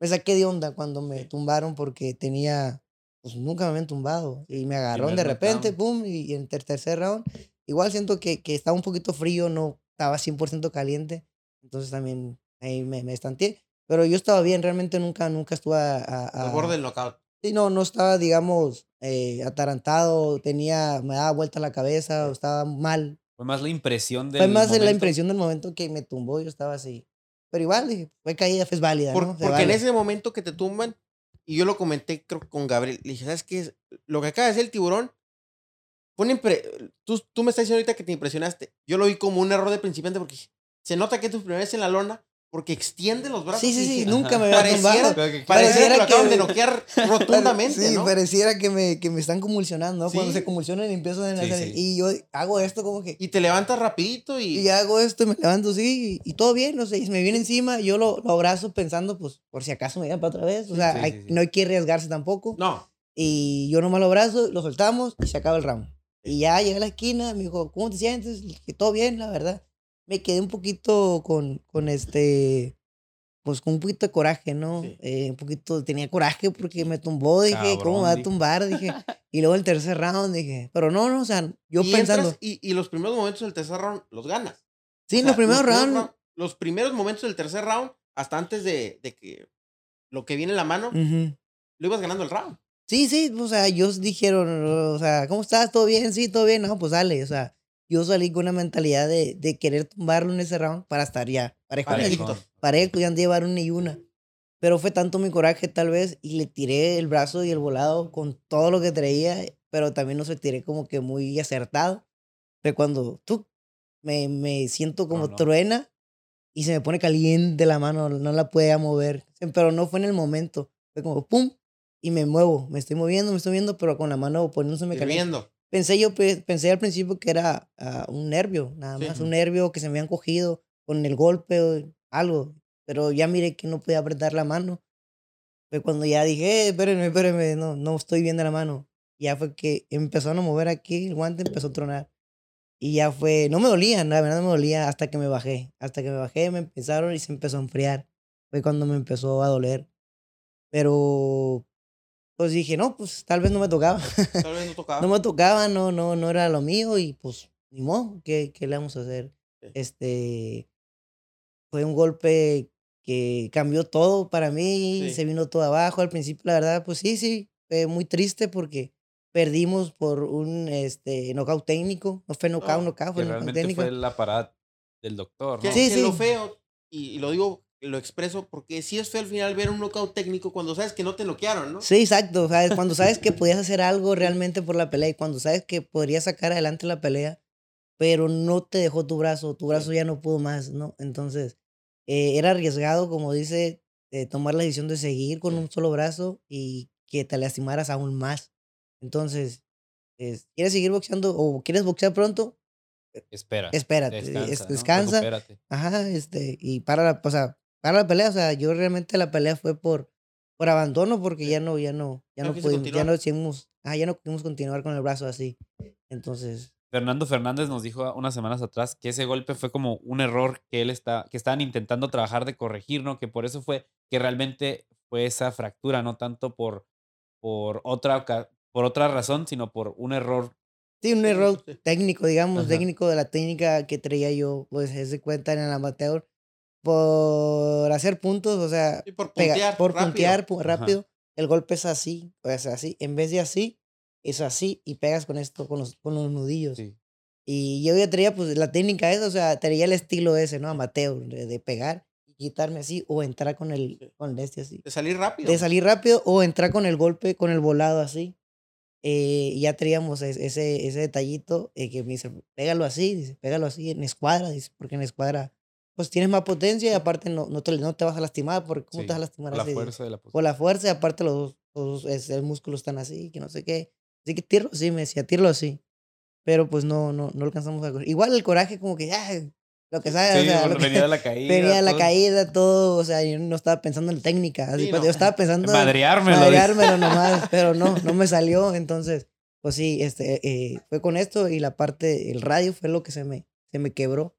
me saqué de onda cuando me Sí. tumbaron porque tenía, pues nunca me habían tumbado. Y me agarraron de repente, pum, y en ter- tercer round, igual siento que, que estaba un poquito frío, no estaba 100% caliente. Entonces también ahí me, me estanteé. Pero yo estaba bien, realmente nunca, nunca estuve a... a- Al a- borde del knockout. Sí, no, no estaba, digamos, eh, atarantado, tenía, me daba vuelta la cabeza, o estaba mal. Fue más la impresión del Fue más de la momento. impresión del momento que me tumbó, yo estaba así. Pero igual, dije, fue caída, fue válida, Por- ¿no? Porque en vale. ese momento que te tumban, y yo lo comenté creo con Gabriel, le dije, ¿sabes qué? es? Lo que acaba de hacer el tiburón, fue impre- tú, tú me estás diciendo ahorita que te impresionaste. Yo lo vi como un error de principiante porque se nota que es tu primera vez en la lona, porque extiende los brazos. Sí, sí, sí, nunca me había Pareciera- Pareciera que lo acaban que- de noquear rotundamente, sí, ¿no? pareciera que me, que me están convulsionando, ¿no? Cuando se convulsionan y empiezan a Sí, hacer. sí. Y yo hago esto como que. Y te levantas rapidito y... Y hago esto y me levanto así y, y todo bien, no sé, y me viene encima, yo lo, lo abrazo pensando, pues, por si acaso me llegan para otra vez. O sea, sí, hay- sí, sí. no hay que arriesgarse tampoco. No, Y yo nomás lo abrazo, lo soltamos y se acaba el round. Y ya llegué a la esquina, me dijo, ¿cómo te sientes? Le dije, todo bien, la verdad. Me quedé un poquito con, con este, pues con un poquito de coraje, ¿no? Sí. Eh, un poquito, tenía coraje porque me tumbó, dije, ¿cómo me va a Cabrón, tumbar? Dije, y luego el tercer round, dije, pero no, no, o sea, yo y pensando, entras y, y los primeros momentos del tercer round los ganas. sí, O sea, los primeros primeros rounds, round- los primeros momentos del tercer round, hasta antes de, de que lo que viene en la mano, ujú. lo ibas ganando el round. Sí, sí, o sea, ellos dijeron, o sea, ¿cómo estás? ¿Todo bien? Sí, todo bien. No, pues dale, o sea, yo salí con una mentalidad de, de querer tumbarlo en ese round para estar ya parejo. Parejo, parejo, ya no llevar una y una. Pero fue tanto mi coraje tal vez y le tiré el brazo y el volado con todo lo que traía, pero también no se tiré como que muy acertado. Fue cuando tú me, me siento como no. truena y se me pone caliente la mano, no la podía mover. Pero no fue en el momento, fue como pum y me muevo, me estoy moviendo, me estoy moviendo, pero con la mano poniéndose caliente. Pensé yo, pe- pensé al principio que era ah, un nervio, nada Sí. más, un nervio que se me habían cogido con el golpe o algo, pero ya miré que no podía apretar la mano. Fue cuando ya dije, eh, espérenme, espérenme, no, no estoy viendo la mano. Ya fue que empezaron a mover aquí, el guante empezó a tronar. Y ya fue, no me dolía, la verdad no me dolía hasta que me bajé. Hasta que me bajé, me empezaron y se empezó a enfriar. Fue cuando me empezó a doler. Pero, pues dije, no, pues tal vez no me tocaba. Tal vez no tocaba. no me tocaba, no, no, no era lo mío y pues, ni modo, ¿qué, qué le vamos a hacer? Sí. Este, fue un golpe que cambió todo para mí, Sí. se vino todo abajo. Al principio, la verdad, pues sí, sí, fue muy triste porque perdimos por un este, knockout técnico. No fue knockout, No, knockout, Que fue knockout realmente técnico. fue la parada del doctor, Que, ¿no? Sí, que sí. lo feo, y, y lo digo, lo expreso, porque sí es feo al final ver un knockout técnico cuando sabes que no te noquearon, ¿no? Sí, exacto. ¿sabes? Cuando sabes que podías hacer algo realmente por la pelea y cuando sabes que podrías sacar adelante la pelea, pero no te dejó tu brazo, tu brazo ya no pudo más, ¿no? Entonces, eh, era arriesgado, como dice, eh, tomar la decisión de seguir con un solo brazo y que te lastimaras aún más. Entonces, es- ¿quieres seguir boxeando o quieres boxear pronto? Espera. Espérate, Descansa. es-. Ajá, este, y para la, o sea, la pelea, o sea, yo realmente la pelea fue por, por abandono porque ya no, ya no, ya no no pudimos, ya no seguimos, ah, ya no pudimos continuar con el brazo así. Entonces, Fernando Fernández nos dijo unas semanas atrás que ese golpe fue como un error que él está, que estaban intentando trabajar de corregir, ¿no? Que por eso fue que realmente fue esa fractura, no tanto por, por otra por otra razón, sino por un error. sí, un error técnico, digamos, Ajá. técnico de la técnica que traía yo, pues, es de cuenta en el amateur, por hacer puntos, o sea, Y por pega- puntear, por rápido. puntear pu- Ajá. rápido, el golpe es así, o sea, así, en vez de así, es así, y pegas con esto, con los, con los nudillos. Sí. Y yo ya traía pues la técnica esa, o sea, traía el estilo ese, ¿no? Amateur, de, de pegar y quitarme así o entrar con el, con el este así. De salir rápido. De salir rápido o entrar con el golpe, con el volado así. Eh, y ya traíamos es- ese, ese detallito eh, que me dice, pégalo así, dice, pégalo así en escuadra, dice, porque en escuadra pues tienes más potencia y aparte no, no, te, no te vas a lastimar, porque ¿cómo Sí, te vas a lastimar La así? Fuerza de la Por la fuerza y aparte los los este, músculos están así, que no sé qué. Así que tiro así, me decía, tíralo así. Pero pues no, no, no alcanzamos a coger. Igual el coraje como que, ya, lo que sabes, Sí, o sea, lo que- venía de la caída. venía la todo. caída, todo, o sea, yo no estaba pensando en técnica, así, Sí, pues, no. yo estaba pensando en Madreármelo. madreármelo nomás, pero no, no me salió, entonces, pues sí, este, eh, fue con esto y la parte, el radio fue lo que se me, se me quebró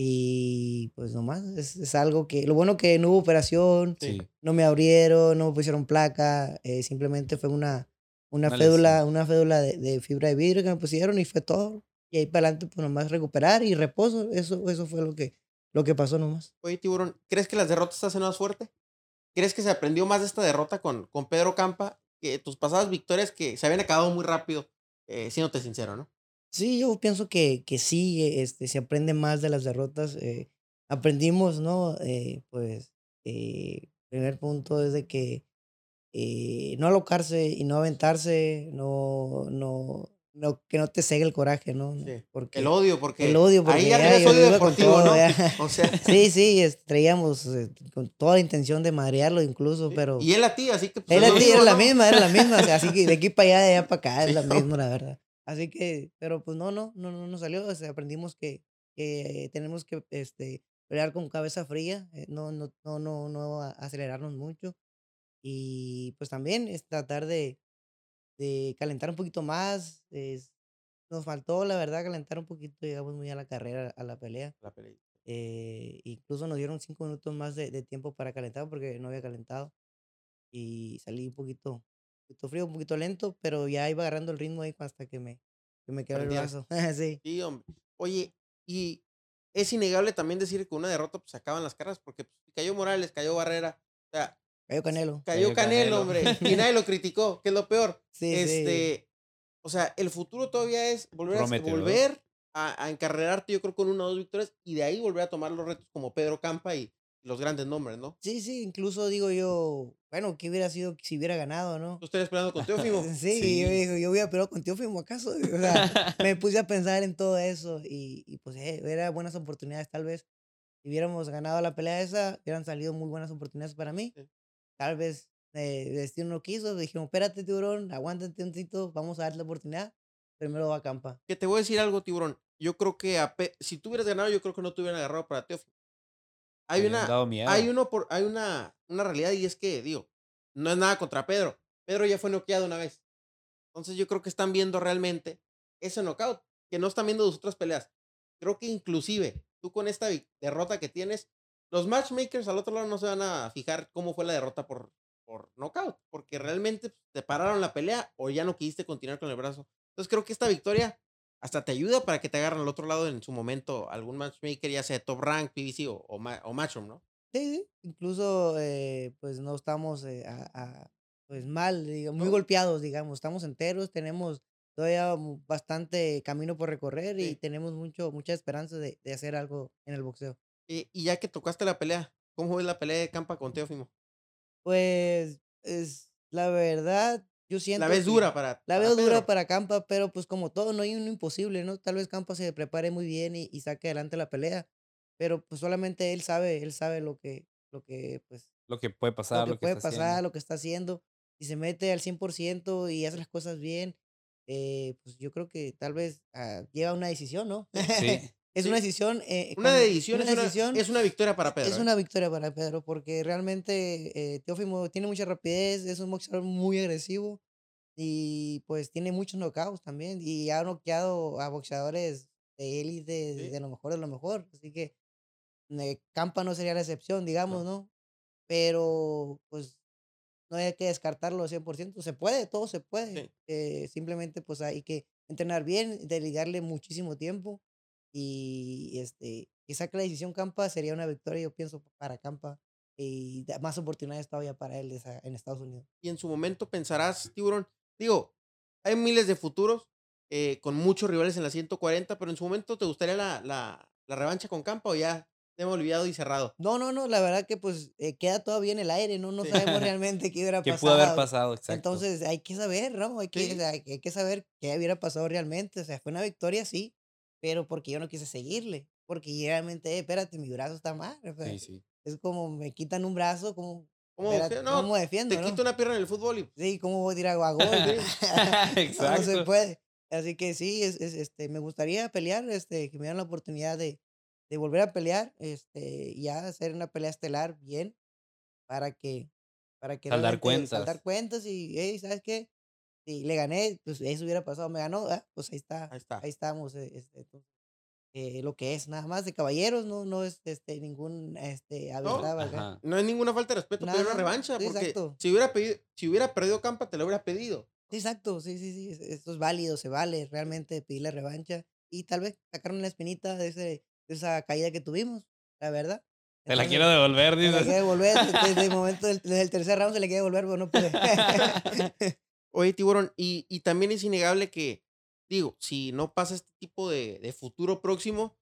y pues nomás, es, es algo que, lo bueno que no hubo operación, Sí. no me abrieron, no me pusieron placa, eh, simplemente fue una, una, Una fédula, lesión. una fédula de, de fibra de vidrio que me pusieron y fue todo. Y ahí para adelante, pues nomás recuperar y reposo. Eso, eso fue lo que, lo que pasó nomás. Oye, Tiburón, ¿crees que las derrotas te hacen más fuerte? ¿Crees que se aprendió más de esta derrota con, con Pedro Campa que tus pasadas victorias que se habían acabado muy rápido? Eh, siéndote sincero, ¿no? Sí, yo pienso que, que sí, eh, este, se aprende más de las derrotas. eh, aprendimos, ¿no? Eh, pues, eh, primer punto es de que eh, no alocarse y no aventarse, no, no, no, que no te cegue el coraje, ¿no? Sí. Porque, El odio, porque. el odio, porque ahí ya ya, tienes odio deportivo, todo, ¿no? ya. O sea. Sí, sí, es- traíamos eh, con toda la intención de madrearlo incluso, pero... Y él a ti, así que. pues, Él es a ti era la ¿no? misma, era la misma, o sea, así que de aquí para allá, de allá para acá, es Sí, la ¿no? misma, la verdad. Así que, pero pues no, no, no, no nos salió, o sea, aprendimos que, que tenemos que, este, pelear con cabeza fría, eh, no, no, no, no, no acelerarnos mucho y pues también es tratar de, de calentar un poquito más, es- nos faltó, la verdad, calentar un poquito, llegamos muy a la carrera, a la pelea. La pelea. Eh, incluso nos dieron cinco minutos más de, de tiempo para calentar porque no había calentado. Y salí un poquito, poquito frío, un poquito lento, pero ya iba agarrando el ritmo ahí hasta que me, que me quedó el brazo. sí. Sí, hombre. Oye, y es innegable también decir que una derrota pues se acaban las caras porque pues, cayó Morales, cayó Barrera, o sea, Cayó Canelo. cayó Cayó Canelo, Canelo. hombre, y nadie lo criticó, que es lo peor. Sí, sí. este, o sea, el futuro todavía es volver a, volver a, a encarrerarte, yo creo, con una o dos victorias y de ahí volver a tomar los retos como Pedro Campa y los grandes nombres, ¿no? Sí, sí, incluso digo yo, bueno, ¿qué hubiera sido si hubiera ganado, no? Tú estás esperando con Teófimo. Sí, Sí. yo digo, yo hubiera peleado con Teófimo acaso. O sea, me puse a pensar en todo eso y, y pues eh, era buenas oportunidades tal vez. Si hubiéramos ganado la pelea esa, hubieran salido muy buenas oportunidades para mí. Sí. Tal vez eh, el destino no quiso, dijimos, espérate tiburón, aguántate un tito, vamos a darte la oportunidad. Primero va a Campa. Que te voy a decir algo, tiburón. Yo creo que a si tú hubieras ganado, yo creo que no te hubieran agarrado para Teófimo. Hay una, hay uno por, hay una, una realidad y es que, digo, no es nada contra Pedro. Pedro ya fue noqueado una vez. Entonces yo creo que están viendo realmente ese knockout, que no están viendo sus otras peleas. Creo que inclusive tú con esta derrota que tienes, los matchmakers al otro lado no se van a fijar cómo fue la derrota por, por knockout, porque realmente pues, te pararon la pelea o ya no quisiste continuar con el brazo. Entonces creo que esta victoria hasta te ayuda para que te agarren al otro lado en su momento algún matchmaker, ya sea top rank, PBC o, o, ma- o Matchroom, ¿no? Sí, sí. Incluso, eh, pues no estamos eh, a- a- pues mal, digamos, muy golpeados, digamos. Estamos enteros, tenemos todavía bastante camino por recorrer y tenemos mucho, mucha esperanza de, de hacer algo en el boxeo. Y, y ya que tocaste la pelea, ¿cómo ves la pelea de Campa con Teófimo? Pues, es la verdad, yo siento. La ves dura para. La para veo dura Pedro. para Campa, pero pues como todo, no hay uno imposible, ¿no? Tal vez Campa se prepare muy bien y, y saque adelante la pelea, pero pues solamente él sabe, él sabe lo que, lo que, pues, Lo que puede pasar, lo que lo que puede está pasar, haciendo. lo que está haciendo. Si se mete al 100% y hace las cosas bien, eh, pues yo creo que tal vez ah, lleva una decisión, ¿no? Sí. es Sí. una decisión. eh, Una con- decisión, es, una, decisión es una victoria para Pedro. es ¿eh? una victoria para Pedro porque realmente eh, Teófimo tiene mucha rapidez, es un boxeador muy agresivo y pues tiene muchos knockouts también y ha noqueado a boxeadores de élite, Sí. de lo mejor de lo mejor. Así que eh, Campa no sería la excepción, digamos, No. ¿no? Pero pues no hay que descartarlo al 100%. Se puede, todo se puede. Sí. eh, simplemente pues hay que entrenar bien, dedicarle muchísimo tiempo y este que saque la decisión Campa sería una victoria, yo pienso, para Campa y más oportunidades todavía para él en Estados Unidos. Y en su momento pensarás, tiburón. Digo, hay miles de futuros eh, con muchos rivales en la 140, pero en su momento te gustaría la, la, la revancha con Campa o ya te hemos olvidado y cerrado. No, no, no, la verdad que pues eh, queda todavía en el aire, ¿no? No Sí. sabemos realmente qué hubiera ¿Qué pasado. pudo haber pasado? Exacto. Entonces hay que saber, ¿no? Hay que, Sí. hay que saber qué hubiera pasado realmente. O sea, fue una victoria, sí, pero porque yo no quise seguirle. Porque realmente, eh, espérate, mi brazo está mal. o sea, sí, sí. Es como me quitan un brazo, como, ¿Cómo, espérate, no, ¿cómo defiendo, te no? quito una pierna en el fútbol y Sí, ¿cómo voy a tirar a gol? No, no se Exacto. puede. Así que sí, es, es, este, me gustaría pelear, este, que me dieran la oportunidad de, de volver a pelear, este, y ya hacer una pelea estelar bien, para que, para que realmente saldar cuentas. cuentas y, hey, ¿sabes qué? Si le gané, pues eso hubiera pasado, me ganó, ah, pues ahí está, ahí está. ahí estamos, eh, este, eh, lo que es, nada más de caballeros, no, no es, este, ningún, este. Ajá. No hay ninguna falta de respeto pedir una Nada, revancha, sí, porque exacto. si hubiera, pedido, si hubiera perdido Campa, te lo hubiera pedido. Sí, exacto, sí, sí, sí, es- esto es válido, se vale realmente pedirle revancha y tal vez sacaron la espinita de, ese, de esa caída que tuvimos, la verdad. Te la quiero devolver, se le dices. quiere devolver, desde, desde el momento del, desde el tercer round se le quiere devolver, pero no puede. Oye, tiburón, y, y también es innegable que, digo, si no pasa este tipo de, de futuro próximo,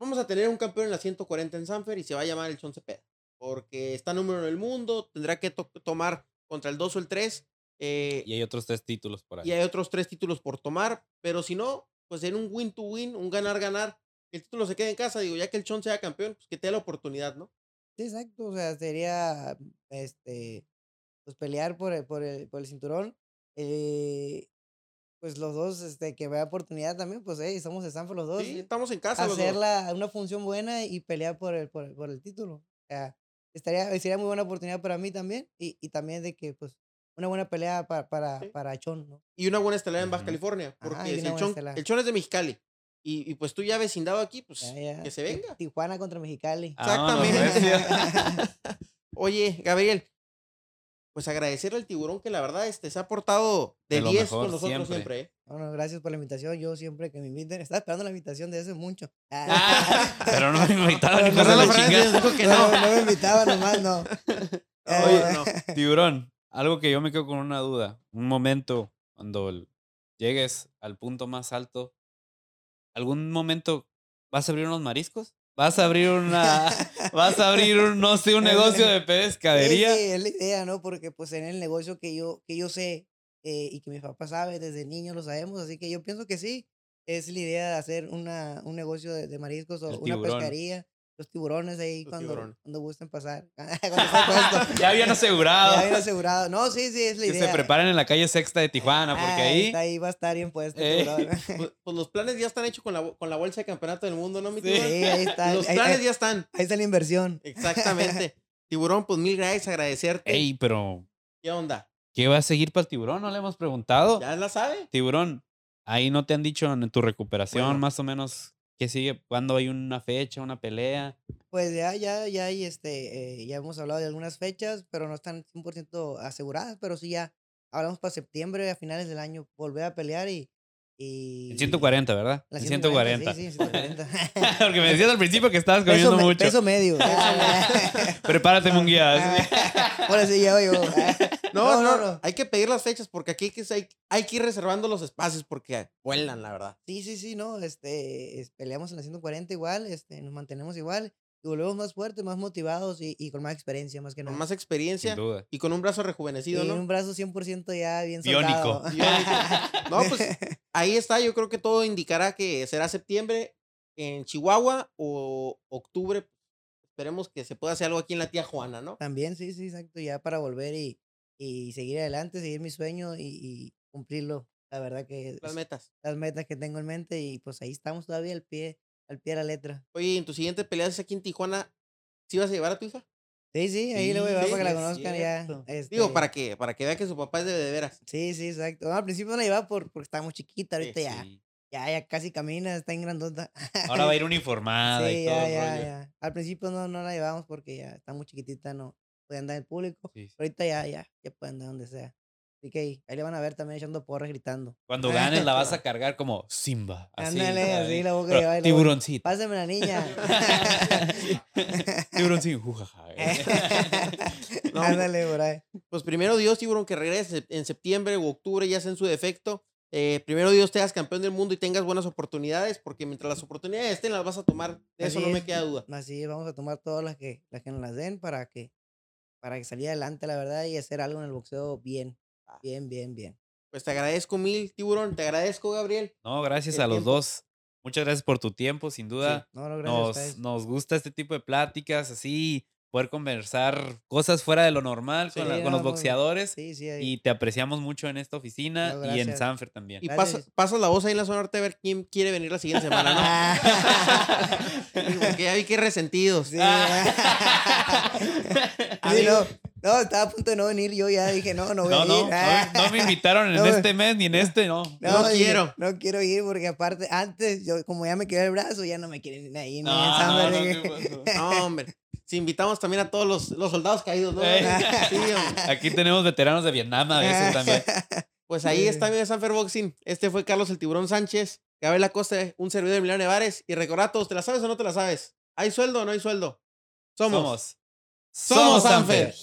vamos a tener un campeón en la 140 en Sanfer y se va a llamar el Chon Cepeda. Porque está número en el mundo, tendrá que to- tomar contra el 2 o el 3. Eh, Y hay otros tres títulos por ahí. y hay otros tres títulos por tomar, pero si no, pues en un win to win, un ganar-ganar, el título se queda en casa, digo, ya que el Chon sea campeón, pues que te dé la oportunidad, ¿no? Sí, exacto. O sea, sería este pues pelear por el, por el, por el cinturón. Eh, pues los dos, este, que vea oportunidad también, pues hey, somos de Sanford los dos. Sí, estamos en casa los dos. hacerla una función buena y pelear por el, por el, por el título. O sea, estaría, sería muy buena oportunidad para mí también. Y, y también de que, pues, una buena pelea para, para, Sí. para Chon, ¿no? Y una buena estelera en Baja. California, Ajá, porque una el, Chon, el Chon es de Mexicali. Y, y pues tú ya vecindado aquí, pues Ya, ya. que se venga. Tijuana contra Mexicali. Ah, vámonos, Exactamente. Oye, Gabriel, pues agradecerle al tiburón que la verdad este, se ha portado de De lo 10 mejor con nosotros siempre. siempre. ¿eh? Bueno, gracias por la invitación. Yo siempre que me inviten, estaba esperando la invitación de hace mucho. Ah, pero no me ni no por se la lo chingada. dijo que no, no. no me invitaba nomás, no. Oye, Eh, no. Tiburón, algo que yo me quedo con una duda. Un momento cuando llegues al punto más alto, ¿algún momento vas a abrir unos mariscos? ¿Vas a abrir una, vas a abrir un, no sé, un negocio de pescadería? Sí, es la idea, ¿no? Porque pues en el negocio que yo, que yo sé eh, y que mi papá sabe, desde niño lo sabemos, así que yo pienso que sí, es la idea de hacer una, un negocio de, de mariscos o una pescadería, los tiburones ahí Los cuando, tiburones. cuando gusten pasar. cuando. Ya habían asegurado Ya bien asegurado. No, sí, sí, es la que idea. se preparen en la calle Sexta de Tijuana, porque Ah, ahí ahí va a estar bien puesto. el Eh. tiburón. Pues, pues los planes ya están hechos con la, con la bolsa de campeonato del mundo, ¿no, mi tiburón? Sí, ahí está. Los ahí, planes ahí- ya están. ahí está la inversión. Exactamente. tiburón, pues mil gracias, agradecerte. Ey, pero ¿Qué onda? ¿qué va a seguir para el tiburón? No le hemos preguntado. ¿Ya la sabe? Tiburón, ahí no te han dicho en tu recuperación Bueno. más o menos qué sigue, cuándo hay una fecha, una pelea. Pues ya, ya, ya hay este, eh, ya hemos hablado de algunas fechas, pero no están 100% aseguradas, pero sí ya hablamos para septiembre, a finales del año, volver a pelear y... y En 140, ¿verdad? la En 140. Sí, sí, en 140. Porque me decías al principio que estabas comiendo mucho. peso medio. Prepárate, Munguía. Ahora sí, ya oigo. No, no, no, Hay que pedir las fechas porque aquí hay que, hay, hay que ir reservando los espacios porque vuelan, la verdad. Sí, sí, sí, no, este, es- peleamos en la 140 igual, este, nos mantenemos igual y volvemos más fuertes, más motivados y, y con más experiencia, más que Con nada. más experiencia Sin duda. y con un brazo y rejuvenecido, ¿no? un brazo 100% ya bien Biónico. soldado. No, pues ahí está. Yo creo que todo indicará que será septiembre en Chihuahua o octubre. Esperemos que se pueda hacer algo aquí en la tía Juana, ¿no? También, sí, sí, exacto, ya para volver y, y seguir adelante, seguir mi sueño y, y cumplirlo. La verdad que Las metas. las metas que tengo en mente y pues ahí estamos todavía al pie, al pie de la letra. Oye, en tu siguiente pelea es aquí en Tijuana, ¿sí vas a llevar a tu hija? Sí, sí, ahí le voy a llevar Sí, para que la conozcan ya. Digo, este, para que, para que vea que su papá es de, de veras. Sí, sí, exacto. No, al principio no la llevaba por, porque estaba muy chiquita, ahorita Sí, ya, Sí. ya, ya casi camina, está en grandota. Ahora va a ir uniformada Sí, y todo ya, el ya, rollo. ya. Al principio no, no la llevamos porque ya está muy chiquitita, no podía andar en público. Sí, sí. Ahorita ya, ya, ya puede andar donde sea. Así que ahí, ahí le van a ver también echando porras, gritando. Cuando ganes la vas a cargar como Simba. Así, Ándale, así la boca Pero lleva Tiburoncito. Pásame la niña. Tiburoncito. jujaja. No, Ándale, por ahí. Pues primero Dios, tiburón, que regrese en septiembre u octubre, ya sea en su defecto. Eh, primero Dios, te hagas campeón del mundo y tengas buenas oportunidades, porque mientras las oportunidades estén, las vas a tomar. De eso no me queda duda. Así es, vamos a tomar todas las que, las que nos las den para que, para que salir adelante, la verdad, y hacer algo en el boxeo bien. Bien, bien, bien. Pues te agradezco mil, tiburón. Te agradezco, Gabriel. No, gracias El a los tiempo. dos. Muchas gracias por tu tiempo, sin duda. No, no, gracias Nos, nos gusta este tipo de pláticas, así, poder conversar cosas fuera de lo normal con, la- con los boxeadores. Sí, sí, ahí. Y te apreciamos mucho en esta oficina y en. Sanfer también. Y Gracias. pasa- pasas la voz ahí en la zona norte a ver quién quiere venir la siguiente semana, ¿no? porque ya vi que resentidos. Sí, no, estaba a punto de no venir, yo ya dije, no, no voy No, a no, ir. no, no me invitaron en No, este mes ni en este, no. No quiero. No quiero ir porque aparte, antes, yo como ya me quedé el brazo, ya no me quieren ir ahí. No, no, hombre. Si invitamos también a todos los, los soldados caídos, ¿no? Ey. Sí, hombre. Aquí tenemos veteranos de Vietnam a veces también. Pues ahí está mi Sanfer Boxing. Este fue Carlos el Tiburón Sánchez, Gabriel Acosta, un servidor de Emiliano Nevares. Y recordad a todos, ¿te la sabes o no te la sabes? ¿Hay sueldo o no hay sueldo? Somos. Somos. Somos Sanfer.